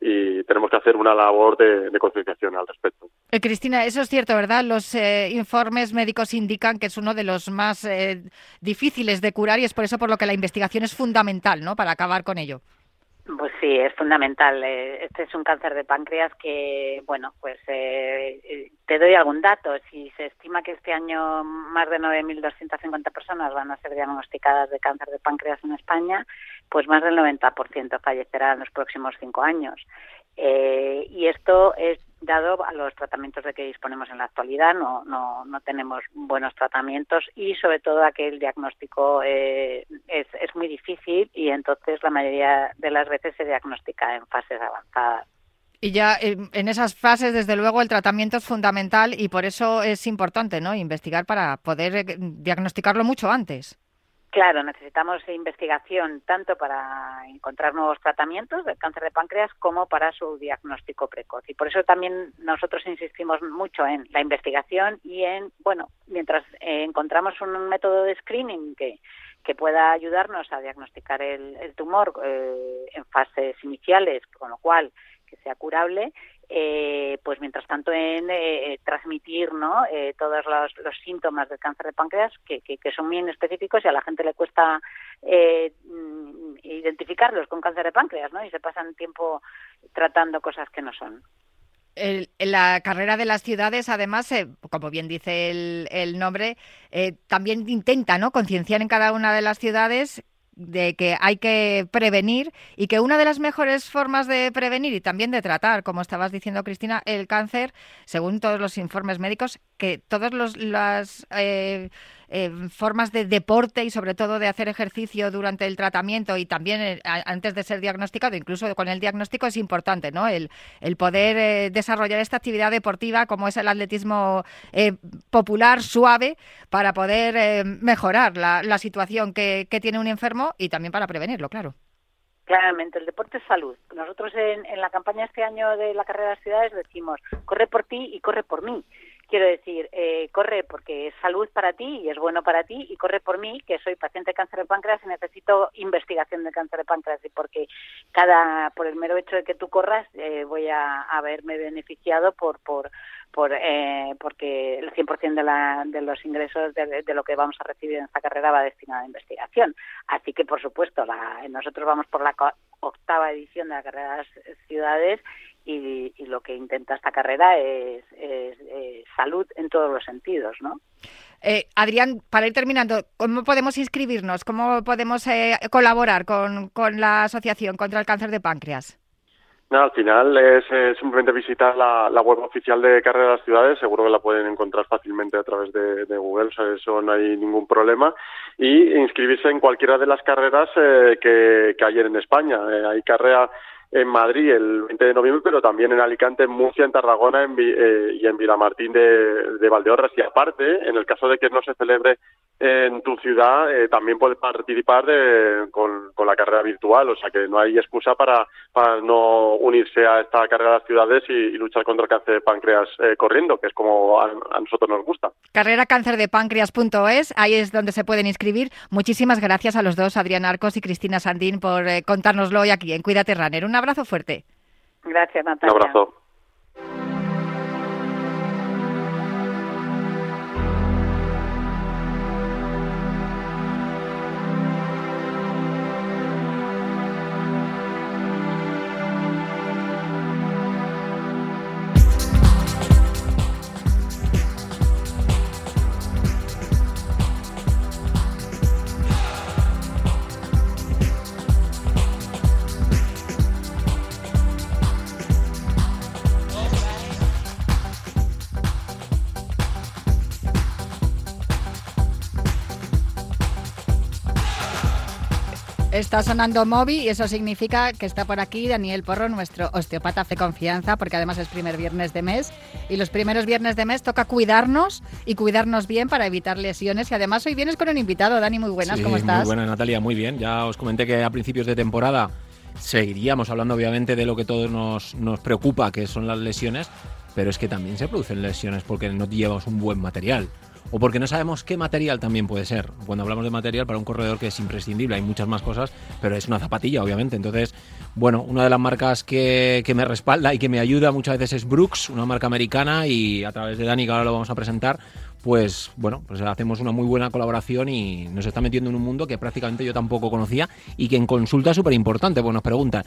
y tenemos que hacer una labor de, concienciación al respecto. Cristina, eso es cierto, ¿verdad? Los informes médicos indican que es uno de los más difíciles de curar y es por eso por lo que la investigación es fundamental, ¿no? Para acabar con ello. Pues sí, es fundamental. Eh, este es un cáncer de páncreas que, bueno, pues eh, eh, te doy algún dato. Si se estima que este año más de 9.250 personas van a ser diagnosticadas de cáncer de páncreas en España, pues más del 90% fallecerá en los próximos cinco años. y esto es dado a los tratamientos de que disponemos en la actualidad, no, no, no tenemos buenos tratamientos y sobre todo a que el diagnóstico eh, es, es muy difícil y entonces la mayoría de las veces se diagnostica en fases avanzadas. Y ya eh, en esas fases, desde luego, el tratamiento es fundamental y por eso es importante ¿no? investigar para poder eh, diagnosticarlo mucho antes. Claro, necesitamos investigación tanto para encontrar nuevos tratamientos del cáncer de páncreas como para su diagnóstico precoz. Y por eso también nosotros insistimos mucho en la investigación y en, bueno, mientras eh, encontramos un método de screening que, que pueda ayudarnos a diagnosticar el, tumor eh, en fases iniciales, con lo cual que sea curable, eh, pues mientras tanto en eh, transmitir ¿no? Eh, todos los, síntomas del cáncer de páncreas que, que, son muy específicos y a la gente le cuesta mm, identificarlos con cáncer de páncreas ¿no? y se pasan tiempo tratando cosas que no son. la carrera de las ciudades, además, como bien dice el, el nombre, también intenta ¿no? concienciar en cada una de las ciudades de que hay que prevenir y que una de las mejores formas de prevenir y también de tratar, como estabas diciendo Cristina, el cáncer, según todos los informes médicos, que todas las eh, eh, formas de deporte y sobre todo de hacer ejercicio durante el tratamiento y también eh, antes de ser diagnosticado, incluso con el diagnóstico es importante, ¿no? El, el poder eh, desarrollar esta actividad deportiva como es el atletismo popular, suave, para poder mejorar la, la situación que, que tiene un enfermo y también para prevenirlo, claro. Claramente, el deporte es salud. Nosotros en, en la campaña este año de la carrera de las ciudades decimos, corre por ti y corre por mí. Quiero decir, eh, corre porque es salud para ti y es bueno para ti y corre por mí, que soy paciente de cáncer de páncreas y necesito investigación de cáncer de páncreas y porque cada, por el mero hecho de que tú corras, eh, voy a haberme beneficiado por, por, eh, porque el 100% de, la, de los ingresos de, lo que vamos a recibir en esta carrera va destinado a investigación. Así que, por supuesto, la, nosotros vamos por la octava edición de la carrera de las ciudades y, lo que intenta esta carrera es, salud en todos los sentidos, ¿no? Eh, Adrián, para ir terminando, ¿cómo podemos inscribirnos? ¿Cómo podemos eh, colaborar con, con, la Asociación contra el Cáncer de Páncreas? No, al final es, simplemente visitar la, web oficial de Carrera de las Ciudades, seguro que la pueden encontrar fácilmente a través de, Google, eso no hay ningún problema, y inscribirse en cualquiera de las carreras eh, que, que hay en España. hay carrera en Madrid el 20 de noviembre, pero también en Alicante, en Murcia, en Tarragona en, eh, y en Vilamartín de, de Valdeorras. Y aparte, en el caso de que no se celebre en tu ciudad, eh, también puedes participar de, con, la carrera virtual. O sea que no hay excusa para, para no unirse a esta carrera de las ciudades y, luchar contra el cáncer de páncreas eh, corriendo, que es como a, nosotros nos gusta. Carrera Páncreas.es, ahí es donde se pueden inscribir. Muchísimas gracias a los dos, Adrián Arcos y Cristina Sandín, por contárnoslo hoy aquí en Cuídate Runner. Una abrazo fuerte. Gracias, Natalia. Un abrazo. Está sonando Moby y eso significa que está por aquí Daniel Porro, nuestro osteopata de confianza, porque además es primer viernes de mes y los primeros viernes de mes toca cuidarnos y cuidarnos bien para evitar lesiones. Y además hoy vienes con un invitado, Dani, muy buenas, ¿cómo estás? Muy buenas, Natalia, muy bien. Ya os comenté que a principios de temporada seguiríamos hablando obviamente de lo que todos nos, nos preocupa, que son las lesiones, pero es que también se producen lesiones porque no llevamos un buen material o porque no sabemos qué material también puede ser. Cuando hablamos de material para un corredor que es imprescindible, hay muchas más cosas, pero es una zapatilla, obviamente. Entonces, bueno, una de las marcas que, me respalda y que me ayuda muchas veces es Brooks, una marca americana, y a través de Dani, que ahora lo vamos a presentar, pues bueno, pues hacemos una muy buena colaboración y nos está metiendo en un mundo que prácticamente yo tampoco conocía y que en consulta es súper importante, pues nos preguntan,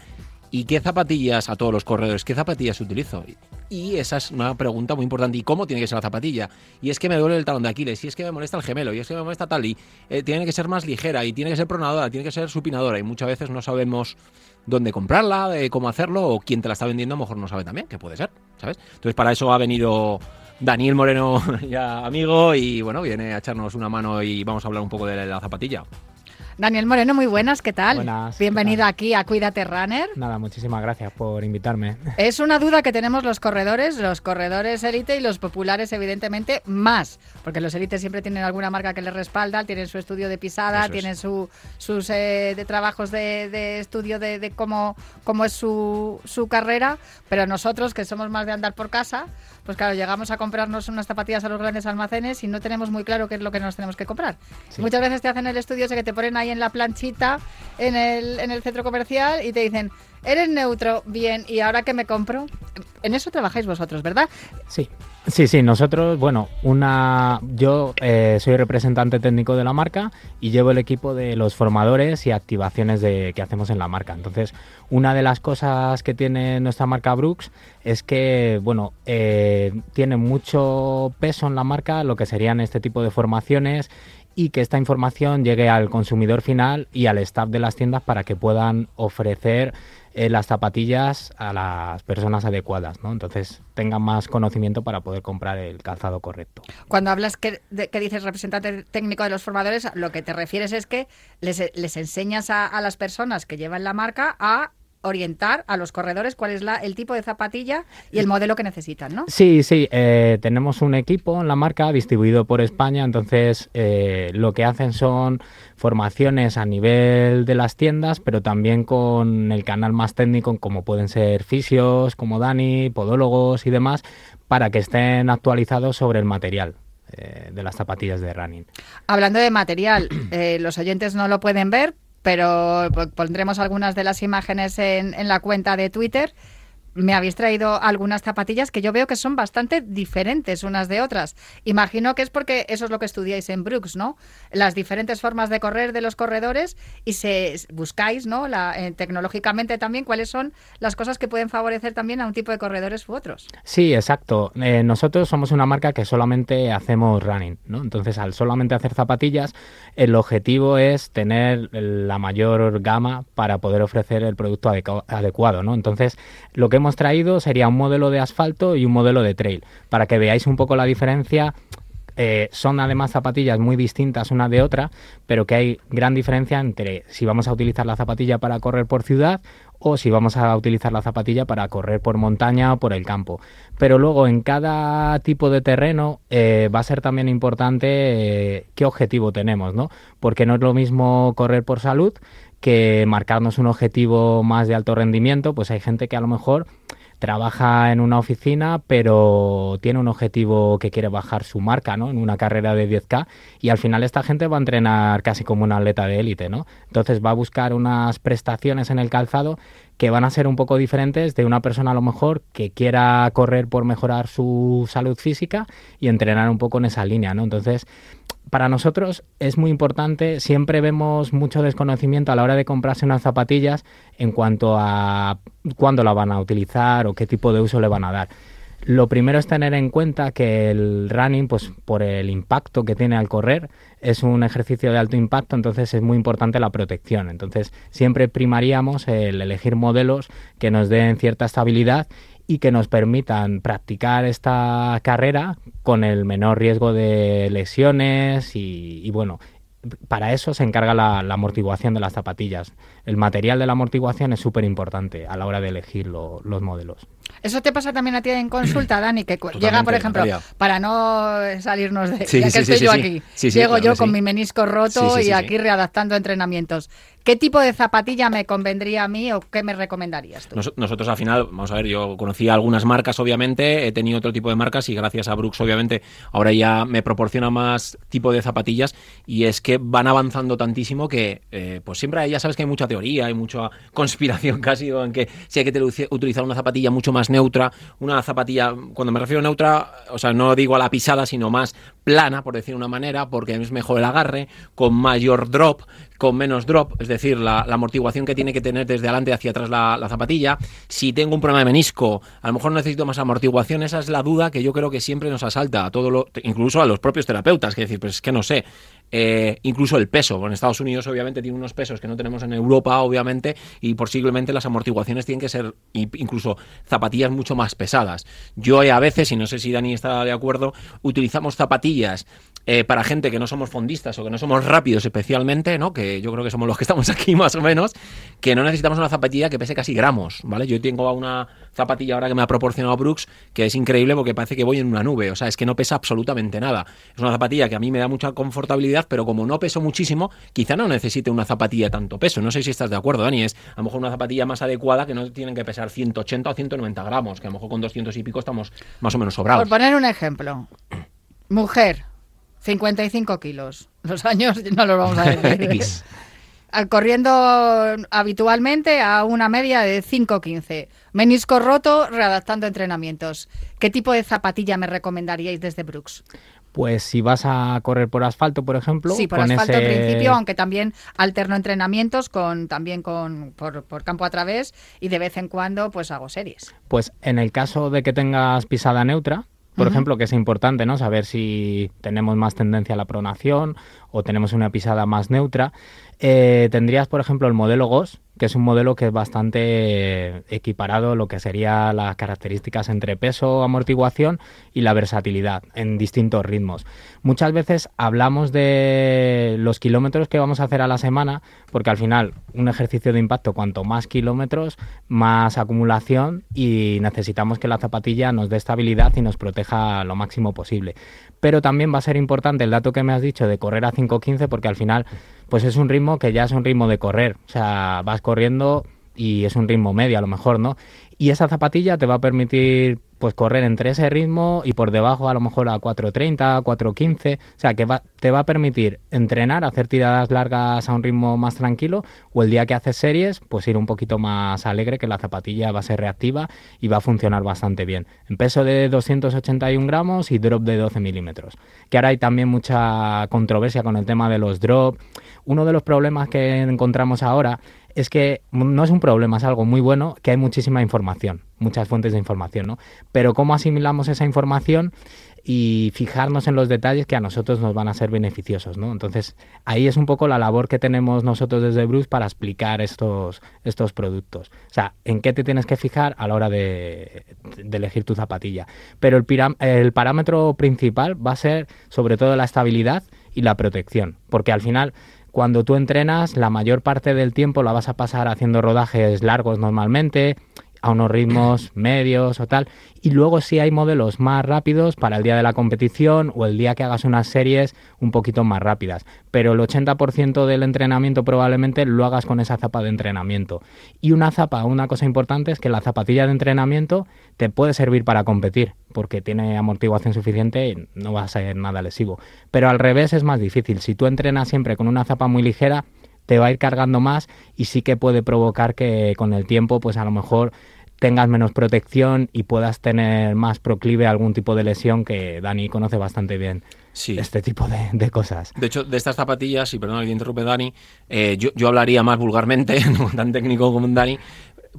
¿y qué zapatillas a todos los corredores? ¿Qué zapatillas utilizo? Y esa es una pregunta muy importante. ¿Y cómo tiene que ser la zapatilla? Y es que me duele el talón de Aquiles, y es que me molesta el gemelo, y es que me molesta tal, y eh, tiene que ser más ligera, y tiene que ser pronadora, tiene que ser supinadora, y muchas veces no sabemos dónde comprarla, cómo hacerlo, o quién te la está vendiendo a lo mejor no sabe también, que puede ser, ¿sabes? Entonces para eso ha venido Daniel Moreno, [LAUGHS] ya amigo, y bueno, viene a echarnos una mano y vamos a hablar un poco de la zapatilla. Daniel Moreno, muy buenas, ¿qué tal? Buenas. Bienvenido aquí a Cuídate Runner. Nada, muchísimas gracias por invitarme. Es una duda que tenemos los corredores, los corredores élite y los populares, evidentemente, más. Porque los élites siempre tienen alguna marca que les respalda, tienen su estudio de pisada, tienen sus eh, de trabajos de, estudio de, cómo, cómo es su, su carrera. Pero nosotros, que somos más de andar por casa, pues claro, llegamos a comprarnos unas zapatillas a los grandes almacenes y no tenemos muy claro qué es lo que nos tenemos que comprar. Muchas veces te hacen el estudio ese que te ponen ahí en la planchita en el, en el centro comercial y te dicen, eres neutro, bien, ¿y ahora qué me compro? En eso trabajáis vosotros, ¿verdad? Sí. Sí, sí, nosotros, bueno, una, yo eh, soy representante técnico de la marca y llevo el equipo de los formadores y activaciones de, que hacemos en la marca. Entonces, una de las cosas que tiene nuestra marca Brooks es que, bueno, eh, tiene mucho peso en la marca lo que serían este tipo de formaciones y que esta información llegue al consumidor final y al staff de las tiendas para que puedan ofrecer eh, las zapatillas a las personas adecuadas, ¿no? Entonces tengan más conocimiento para poder comprar el calzado correcto. Cuando hablas que, dices representante técnico de los formadores, lo que te refieres es que les, les enseñas a las personas que llevan la marca a orientar a los corredores cuál es la, el tipo de zapatilla y el modelo que necesitan, ¿no? Sí, sí, eh, tenemos un equipo en la marca distribuido por España, entonces eh, lo que hacen son formaciones a nivel de las tiendas, pero también con el canal más técnico, como pueden ser fisios, como Dani, podólogos y demás, para que estén actualizados sobre el material eh, de las zapatillas de running. Hablando de material, los oyentes no lo pueden ver, pero pondremos algunas de las imágenes en, en la cuenta de Twitter me habéis traído algunas zapatillas que yo veo que son bastante diferentes unas de otras. Imagino que es porque eso es lo que estudiáis en Brooks, ¿no? Las diferentes formas de correr de los corredores y se buscáis, ¿no? La, eh, tecnológicamente también cuáles son las cosas que pueden favorecer también a un tipo de corredores u otros. Sí, exacto. Eh, nosotros somos una marca que solamente hacemos running, ¿no? Entonces, al solamente hacer zapatillas, el objetivo es tener la mayor gama para poder ofrecer el producto adecuado, ¿no? Entonces, lo que hemos hemos traído sería un modelo de asfalto y un modelo de trail, para que veáis un poco la diferencia. Eh, son además zapatillas muy distintas una de otra, pero que hay gran diferencia entre si vamos a utilizar la zapatilla para correr por ciudad o si vamos a utilizar la zapatilla para correr por montaña o por el campo. Pero luego en cada tipo de terreno eh, va a ser también importante eh, qué objetivo tenemos, ¿no? Porque no es lo mismo correr por salud que marcarnos un objetivo más de alto rendimiento, pues hay gente que a lo mejor trabaja en una oficina, pero tiene un objetivo que quiere bajar su marca, ¿no? En una carrera de 10K y al final esta gente va a entrenar casi como un atleta de élite, ¿no? Entonces va a buscar unas prestaciones en el calzado que van a ser un poco diferentes de una persona a lo mejor que quiera correr por mejorar su salud física y entrenar un poco en esa línea, ¿no? Entonces, para nosotros es muy importante, siempre vemos mucho desconocimiento a la hora de comprarse unas zapatillas en cuanto a cuándo la van a utilizar o qué tipo de uso le van a dar. Lo primero es tener en cuenta que el running, pues por el impacto que tiene al correr, es un ejercicio de alto impacto, entonces es muy importante la protección. Entonces siempre primaríamos el elegir modelos que nos den cierta estabilidad y que nos permitan practicar esta carrera con el menor riesgo de lesiones y, bueno, para eso se encarga la, amortiguación de las zapatillas. El material de la amortiguación es súper importante a la hora de elegir los modelos. Eso te pasa también a ti en consulta, Dani, que llega, por ejemplo, para no salirnos de... ya que estoy yo aquí, llego yo con mi menisco roto y aquí readaptando entrenamientos. ¿Qué tipo de zapatilla me convendría a mí o qué me recomendarías tú? nosotros al final, vamos a ver, yo conocía algunas marcas obviamente, he tenido otro tipo de marcas y gracias a Brooks obviamente ahora ya me proporciona más tipo de zapatillas y es que van avanzando tantísimo que eh, pues siempre ya sabes que hay mucha teoría, hay mucha conspiración [LAUGHS] casi en que si hay que utilizar una zapatilla mucho más neutra, una zapatilla, cuando me refiero a neutra, o sea, no digo a la pisada, sino más plana, por decir una manera, porque es mejor el agarre, con mayor drop, con menos drop, es decir, la, amortiguación que tiene que tener desde adelante hacia atrás la, zapatilla. Si tengo un problema de menisco, a lo mejor necesito más amortiguación, esa es la duda que yo creo que siempre nos asalta a todo lo, incluso a los propios terapeutas, que decir, pues es que no sé, eh, incluso el peso. En Estados Unidos, obviamente, tiene unos pesos que no tenemos en Europa, obviamente, y posiblemente las amortiguaciones tienen que ser incluso zapatillas mucho más pesadas. Yo a veces, y no sé si Dani está de acuerdo, utilizamos zapatillas eh, para gente que no somos fondistas o que no somos rápidos especialmente, ¿no? Que yo creo que somos los que estamos [LAUGHS] aquí más o menos, que no necesitamos una zapatilla que pese casi gramos, ¿vale? Yo tengo una zapatilla ahora que me ha proporcionado Brooks que es increíble porque parece que voy en una nube, o sea, es que no pesa absolutamente nada. Es una zapatilla que a mí me da mucha confortabilidad, pero como no peso muchísimo, quizá no necesite una zapatilla tanto peso. No sé si estás de acuerdo, Dani, es a lo mejor una zapatilla más adecuada que no tienen que pesar 180 o 190 gramos, que a lo mejor con 200 y pico estamos más o menos sobrados. Por poner un ejemplo, mujer, 55 kilos. Los años no los vamos a decir. [LAUGHS] Corriendo habitualmente a una media de 5.15. Menisco roto, readaptando entrenamientos. ¿Qué tipo de zapatilla me recomendaríais desde Brooks? Pues si vas a correr por asfalto, por ejemplo. Sí, por asfalto al principio, aunque también alterno entrenamientos con también con por, por, campo a través y de vez en cuando pues hago series. Pues en el caso de que tengas pisada neutra, por ejemplo, que es importante, ¿no? Saber si tenemos más tendencia a la pronación o tenemos una pisada más neutra. Eh, tendrías, por ejemplo, el modelo GOS, que es un modelo que es bastante equiparado lo que sería las características entre peso, amortiguación y la versatilidad en distintos ritmos. Muchas veces hablamos de los kilómetros que vamos a hacer a la semana, porque al final un ejercicio de impacto, cuanto más kilómetros, más acumulación y necesitamos que la zapatilla nos dé estabilidad y nos proteja lo máximo posible. Pero también va a ser importante el dato que me has dicho de correr a 5.15, porque al final pues es un ritmo que ya es un ritmo de correr. O sea, vas corriendo y es un ritmo medio a lo mejor, ¿no? Y esa zapatilla te va a permitir pues correr entre ese ritmo y por debajo a lo mejor a 4.30, 4.15, o sea que te va a permitir entrenar, hacer tiradas largas a un ritmo más tranquilo o el día que haces series pues ir un poquito más alegre que la zapatilla va a ser reactiva y va a funcionar bastante bien. En peso de 281 gramos y drop de 12 milímetros. Que ahora hay también mucha controversia con el tema de los drop. Uno de los problemas que encontramos ahora es que no es un problema, es algo muy bueno, que hay muchísima información, muchas fuentes de información, ¿no? Pero cómo asimilamos esa información y fijarnos en los detalles que a nosotros nos van a ser beneficiosos, ¿no? Entonces, ahí es un poco la labor que tenemos nosotros desde Bruce para explicar estos, estos productos. O sea, en qué te tienes que fijar a la hora de, elegir tu zapatilla. Pero el, el parámetro principal va a ser sobre todo la estabilidad y la protección, porque al final cuando tú entrenas, la mayor parte del tiempo la vas a pasar haciendo rodajes largos normalmente, a unos ritmos [CLEARS THROAT] medios o tal. Y luego si hay modelos más rápidos para el día de la competición o el día que hagas unas series un poquito más rápidas. Pero el 80% del entrenamiento probablemente lo hagas con esa zapa de entrenamiento. Y una zapa, una cosa importante es que la zapatilla de entrenamiento te puede servir para competir, porque tiene amortiguación suficiente y no va a ser nada lesivo. Pero al revés es más difícil. Si tú entrenas siempre con una zapa muy ligera, te va a ir cargando más y sí que puede provocar que con el tiempo, pues a lo mejor tengas menos protección y puedas tener más proclive a algún tipo de lesión que Dani conoce bastante bien. Sí. Este tipo de, cosas. De hecho, de estas zapatillas, y perdón que interrumpe Dani, eh, yo, yo, hablaría más vulgarmente, [LAUGHS] no tan técnico como Dani,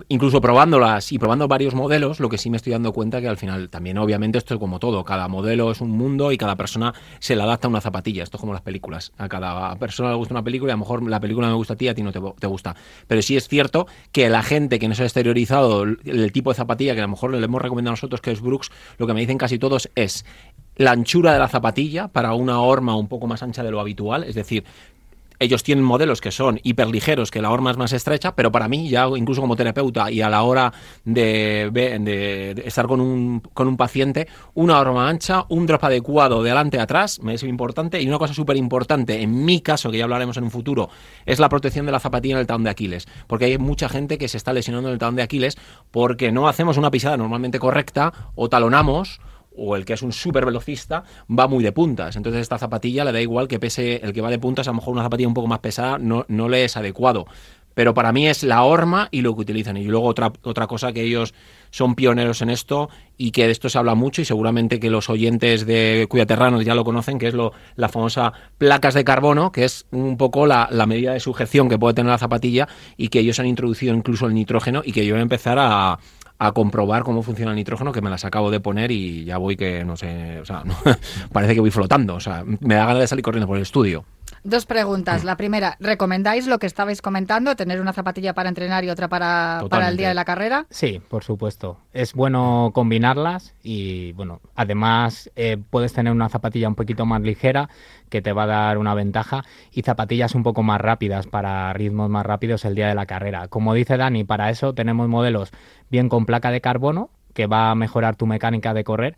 incluso probándolas y probando varios modelos, lo que sí me estoy dando cuenta que al final también, obviamente, esto es como todo, cada modelo es un mundo y cada persona se le adapta a una zapatilla. Esto es como las películas. A cada persona le gusta una película y a lo mejor la película me gusta a ti a ti no te, te gusta. Pero sí es cierto que la gente que no se ha exteriorizado el, el tipo de zapatilla que a lo mejor le hemos recomendado a nosotros, que es Brooks, lo que me dicen casi todos es la anchura de la zapatilla para una horma un poco más ancha de lo habitual, es decir, ellos tienen modelos que son hiperligeros, que la horma es más estrecha, pero para mí, ya incluso como terapeuta y a la hora de, estar con un, con un paciente, una horma ancha, un drop adecuado de adelante a atrás, me es importante. Y una cosa súper importante, en mi caso, que ya hablaremos en un futuro, es la protección de la zapatilla en el talón de Aquiles. Porque hay mucha gente que se está lesionando en el talón de Aquiles porque no hacemos una pisada normalmente correcta o talonamos o el que es un súper velocista va muy de puntas. Entonces esta zapatilla le da igual que pese el que va de puntas, a lo mejor una zapatilla un poco más pesada no, no le es adecuado. Pero para mí es la horma y lo que utilizan. Y luego otra, otra cosa que ellos son pioneros en esto y que de esto se habla mucho y seguramente que los oyentes de Cuidaterranos ya lo conocen, que es lo, la famosa placas de carbono, que es un poco la, la, medida de sujeción que puede tener la zapatilla y que ellos han introducido incluso el nitrógeno y que yo voy a empezar a, a comprobar cómo funciona el nitrógeno, que me las acabo de poner y ya voy que, no sé, o sea, [LAUGHS] parece que voy flotando, o sea, me da ganas de salir corriendo por el estudio. Dos preguntas. La primera, ¿recomendáis lo que estabais comentando, tener una zapatilla para entrenar y otra para, para, el día de la carrera? Sí, por supuesto. Es bueno combinarlas y, bueno, además eh, puedes tener una zapatilla un poquito más ligera que te va a dar una ventaja y zapatillas un poco más rápidas para ritmos más rápidos el día de la carrera. Como dice Dani, para eso tenemos modelos bien con placa de carbono que va a mejorar tu mecánica de correr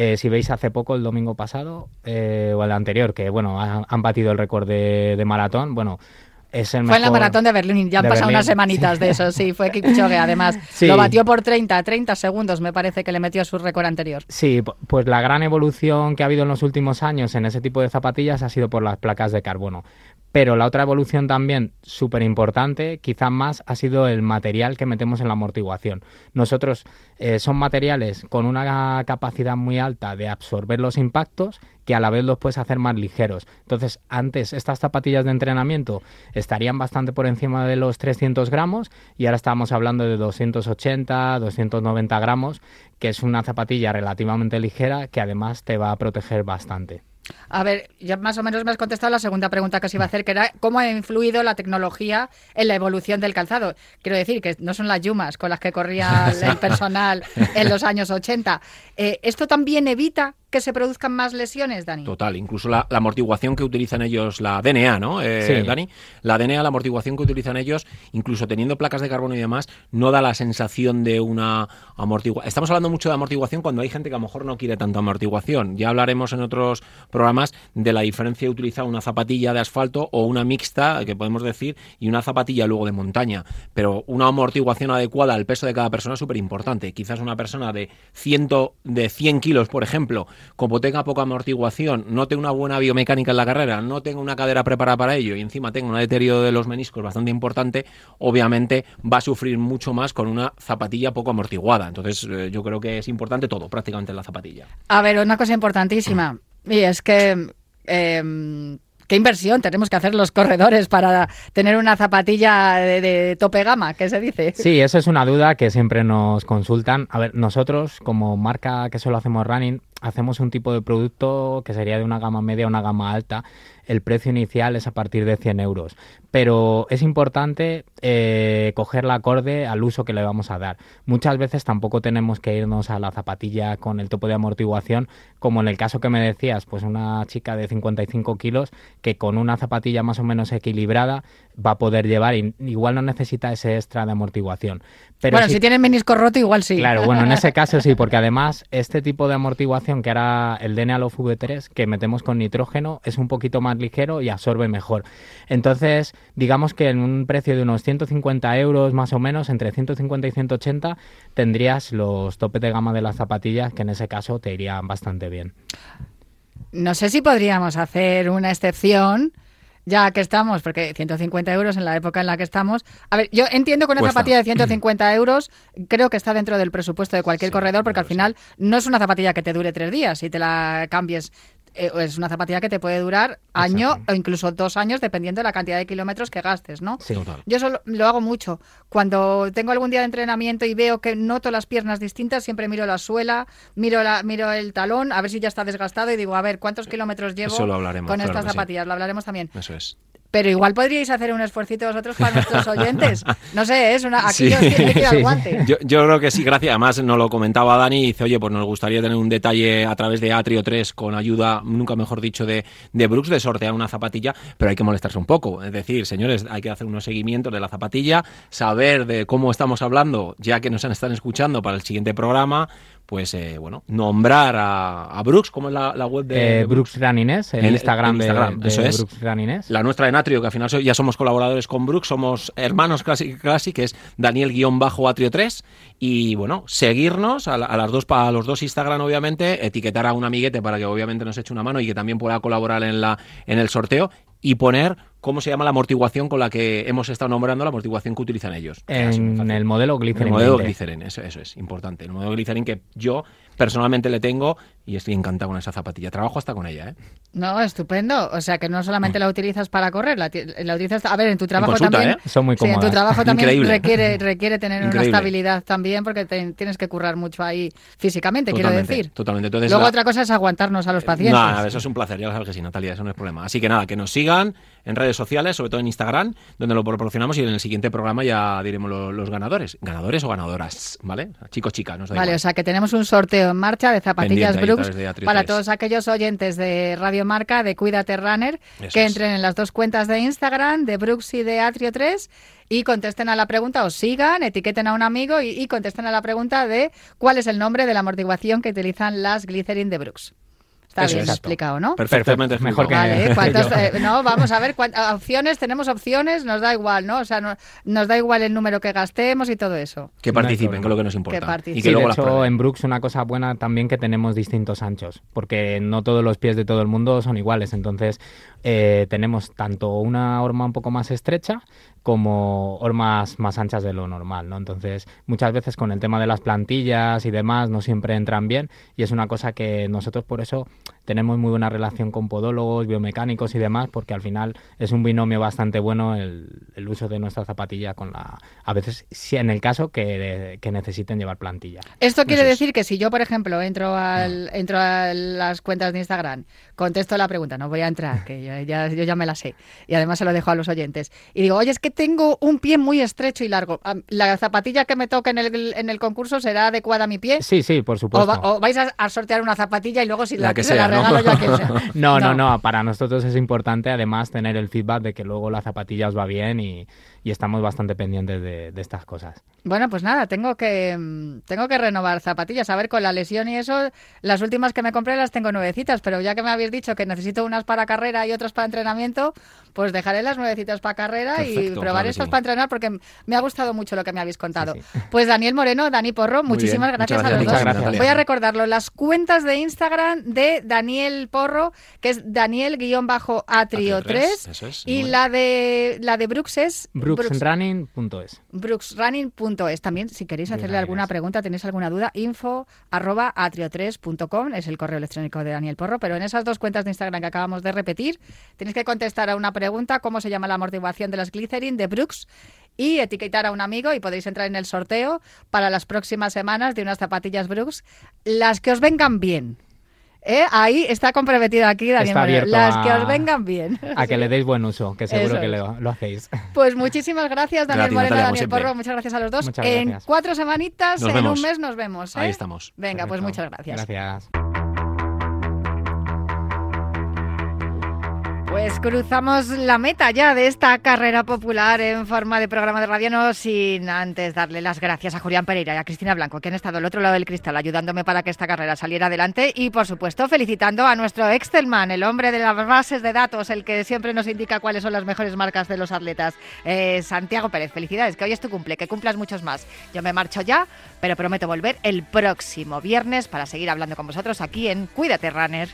eh, si veis hace poco, el domingo pasado, eh, o el anterior, que bueno, han, han batido el récord de, de, maratón, bueno, es el Fue en la maratón de Berlín, ya han pasado Berlín. unas semanitas de eso, sí, fue [LAUGHS] Kipchoge además. Sí. Lo batió por 30, 30 segundos me parece que le metió a su récord anterior. Sí, pues la gran evolución que ha habido en los últimos años en ese tipo de zapatillas ha sido por las placas de carbono. Pero la otra evolución también súper importante, quizás más, ha sido el material que metemos en la amortiguación. Nosotros eh, son materiales con una capacidad muy alta de absorber los impactos que a la vez los puedes hacer más ligeros. Entonces, antes estas zapatillas de entrenamiento estarían bastante por encima de los 300 gramos y ahora estamos hablando de 280, 290 gramos, que es una zapatilla relativamente ligera que además te va a proteger bastante. A ver, ya más o menos me has contestado la segunda pregunta que os iba a hacer, que era cómo ha influido la tecnología en la evolución del calzado. Quiero decir que no son las yumas con las que corría el [LAUGHS] personal en los años 80. Eh, ¿Esto también evita que se produzcan más lesiones, Dani? Total, incluso la, la amortiguación que utilizan ellos, la DNA, ¿no, eh, sí. Dani? La DNA, la amortiguación que utilizan ellos, incluso teniendo placas de carbono y demás, no da la sensación de una amortiguación. Estamos hablando mucho de amortiguación cuando hay gente que a lo mejor no quiere tanta amortiguación. Ya hablaremos en otros programas de la diferencia de utilizar una zapatilla de asfalto o una mixta, que podemos decir, y una zapatilla luego de montaña. Pero una amortiguación adecuada al peso de cada persona es súper importante. Quizás una persona de, ciento, de 100 kilos, por ejemplo, como tenga poca amortiguación, no tenga una buena biomecánica en la carrera, no tenga una cadera preparada para ello y encima tenga un deterioro de los meniscos bastante importante, obviamente va a sufrir mucho más con una zapatilla poco amortiguada. Entonces, eh, yo creo que es importante todo, prácticamente en la zapatilla. A ver, una cosa importantísima, [CLEARS THROAT] y es que... Eh, ¿Qué inversión tenemos que hacer los corredores para tener una zapatilla de, tope gama? ¿Qué se dice? Sí, eso es una duda que siempre nos consultan. A ver, nosotros como marca que solo hacemos running, hacemos un tipo de producto que sería de una gama media a una gama alta. El precio inicial es a partir de 100 euros. Pero es importante eh, coger la acorde al uso que le vamos a dar. Muchas veces tampoco tenemos que irnos a la zapatilla con el topo de amortiguación, como en el caso que me decías, pues una chica de 55 kilos que con una zapatilla más o menos equilibrada va a poder llevar y igual no necesita ese extra de amortiguación. Pero bueno, si, si tiene menisco roto igual sí. Claro, bueno, en ese caso sí, porque [LAUGHS] además este tipo de amortiguación que ahora el DNA Love V3 que metemos con nitrógeno es un poquito más ligero y absorbe mejor. Entonces, digamos que en un precio de unos 150 euros más o menos, entre 150 y 180, tendrías los topes de gama de las zapatillas que en ese caso te irían bastante bien. No sé si podríamos hacer una excepción ya que estamos, porque 150 euros en la época en la que estamos. A ver, yo entiendo que una Cuesta. zapatilla de [CLEARS THROAT] 150 euros creo que está dentro del presupuesto de cualquier sí, corredor, porque al final no es una zapatilla que te dure tres días y te la cambies es una zapatilla que te puede durar año o incluso dos años, dependiendo de la cantidad de kilómetros que gastes, ¿no? Sí. Total. Yo eso lo, hago mucho. Cuando tengo algún día de entrenamiento y veo que noto las piernas distintas, siempre miro la suela, miro la, miro el talón, a ver si ya está desgastado y digo, a ver, ¿cuántos kilómetros llevo Eso lo hablaremos, con claro estas sí. zapatillas? Lo hablaremos también. Eso es. Pero igual podríais hacer un esfuercito vosotros para nuestros [LAUGHS] oyentes. No sé, es una aquí Sí. os tiene que ir al Sí. guante. Yo, yo creo que sí, gracias. Además, nos lo comentaba Dani y dice, oye, pues nos gustaría tener un detalle a través de Atrio 3 con ayuda, nunca mejor dicho, de, de Brooks, de sortear una zapatilla, pero hay que molestarse un poco. Es decir, señores, hay que hacer unos seguimientos de la zapatilla, saber de cómo estamos hablando, ya que nos están escuchando para el siguiente programa, pues, eh, bueno, nombrar a, a Brooks, ¿cómo es la, la web de Eh, Brooks Runnines, el En- Instagram, de- Instagram, de, eso es. Brooks Runnines. La nuestra de Natrio, que al final ya somos colaboradores con Brooks, somos hermanos casi, casi que es Daniel-Atrio3. Y bueno, seguirnos a, la- a las dos, a los dos Instagram, obviamente, etiquetar a un amiguete para que obviamente nos eche una mano y que también pueda colaborar en, la, en el sorteo y poner cómo se llama la amortiguación con la que hemos estado nombrando la amortiguación que utilizan ellos. En el modelo El Glycerin. modelo 20. Glycerin, eso, eso es importante. El modelo Glycerin que yo personalmente le tengo y estoy encantado con esa zapatilla. Trabajo hasta con ella, ¿eh? No, estupendo. O sea, que no solamente la utilizas para correr, la, la utilizas... A ver, en tu trabajo consulta, también... ¿eh? Son muy Sí, en tu cómodas. trabajo también Increíble. requiere, [LAUGHS] requiere tener una estabilidad también porque te- tienes que currar mucho ahí físicamente, quiero decir. Totalmente. Entonces, Luego la- otra cosa es aguantarnos a los pacientes. Nada, eso es un placer, ya lo sabes que sí, Natalia, eso no es problema. Así que nada, que nos sigan en redes sociales, sobre todo en Instagram, donde lo proporcionamos y en el siguiente programa ya diremos lo- los, ganadores. Ganadores o ganadoras, ¿vale? Chicos, chicas, nos da Vale, igual. o sea que tenemos un sorteo en marcha de zapatillas Pendiente Brooks de para 3. todos aquellos oyentes de Radio Marca, de Cuídate Runner, Eso que es. entren en las dos cuentas de Instagram, de Brooks y de Atrio 3, y contesten a la pregunta, o sigan, etiqueten a un amigo y, y contesten a la pregunta de cuál es el nombre de la amortiguación que utilizan las Glycerin de Brooks. Está Eso bien es. explicado, ¿no? Perfectamente Perfecto, mejor que- Vale, ¿cuántos, [LAUGHS] yo. eh, no, vamos a ver, cuántas opciones, tenemos opciones, nos da igual, ¿no? O sea, no- nos da igual el número que gastemos y todo eso. Que participen, que es lo que nos importa. Que participen. y Sí, que luego de hecho, en Brooks una cosa buena también que tenemos distintos anchos, porque no todos los pies de todo el mundo son iguales. Entonces, eh, tenemos tanto una horma un poco más estrecha como hormas más anchas de lo normal, ¿no? Entonces, muchas veces con el tema de las plantillas y demás no siempre entran bien y es una cosa que nosotros por eso tenemos muy buena relación con podólogos, biomecánicos y demás, porque al final es un binomio bastante bueno el, el uso de nuestra zapatilla con la... A veces, si en el caso que, que necesiten llevar plantilla. Esto quiere decir que si yo, por ejemplo, entro al, entro a las cuentas de Instagram, contesto la pregunta, no voy a entrar, que yo ya, yo ya me la sé, y además se lo dejo a los oyentes, y digo, oye, es que tengo un pie muy estrecho y largo, Ah, ¿la zapatilla que me toque en el, en el concurso será adecuada a mi pie? Sí, sí, por O, supuesto. va- o vais a, a sortear una zapatilla y luego si la, La que se la sea, ¿no? regalo yo a quien sea. [LAUGHS] No, no, no, para nosotros es importante además tener el feedback de que luego la zapatilla os va bien y, y estamos bastante pendientes de, de estas cosas. Bueno, pues nada, tengo que mm, tengo que renovar zapatillas. A ver, con la lesión y eso, las últimas que me compré las tengo nuevecitas, pero ya que me habéis dicho que necesito unas para carrera y otras para entrenamiento, pues dejaré las nuevecitas para carrera y probaré claro estas sí. para entrenar porque me ha gustado mucho lo que me habéis contado. Sí, sí. Pues Daniel Moreno, Dani Porro, Muy muchísimas bien, gracias, a los dos. Voy a recordarlo, las cuentas de Instagram de Daniel Porro, que es Daniel-Atrio3, Atrio tres, eso es, y muy la de la de Brooks es Brooksrunning.es. brooksrunning.es. También, si queréis hacerle alguna pregunta, tenéis alguna duda, info arroba atrio3.com es el correo electrónico de Daniel Porro. Pero en esas dos cuentas de Instagram que acabamos de repetir, tenéis que contestar a una pregunta, cómo se llama la amortiguación de las Glycerin de Brooks y etiquetar a un amigo y podéis entrar en el sorteo para las próximas semanas de unas zapatillas Brooks, las que os vengan bien. ¿Eh? Ahí está comprometido aquí Daniel Está Moreno. abierto Las a- que os vengan bien. A que le deis buen uso, que seguro Eso que lo, lo hacéis. Pues muchísimas gracias, Daniel Gracias, Moreno, Natalia, Daniel siempre. Porro. Muchas gracias a los dos. Muchas en gracias. cuatro semanitas, Nos en vemos. un mes nos vemos. ¿eh? Ahí estamos. Venga, pues muchas gracias. Gracias. Pues cruzamos la meta ya de esta carrera popular en forma de programa de radio, no sin antes darle las gracias a Julián Pereira y a Cristina Blanco, que han estado al otro lado del cristal ayudándome para que esta carrera saliera adelante y, por supuesto, felicitando a nuestro Excelman, el hombre de las bases de datos, el que siempre nos indica cuáles son las mejores marcas de los atletas. Eh, Santiago Pérez, felicidades, que hoy es tu cumple, que cumplas muchos más. Yo me marcho ya, pero prometo volver el próximo viernes para seguir hablando con vosotros aquí en Cuídate Runner.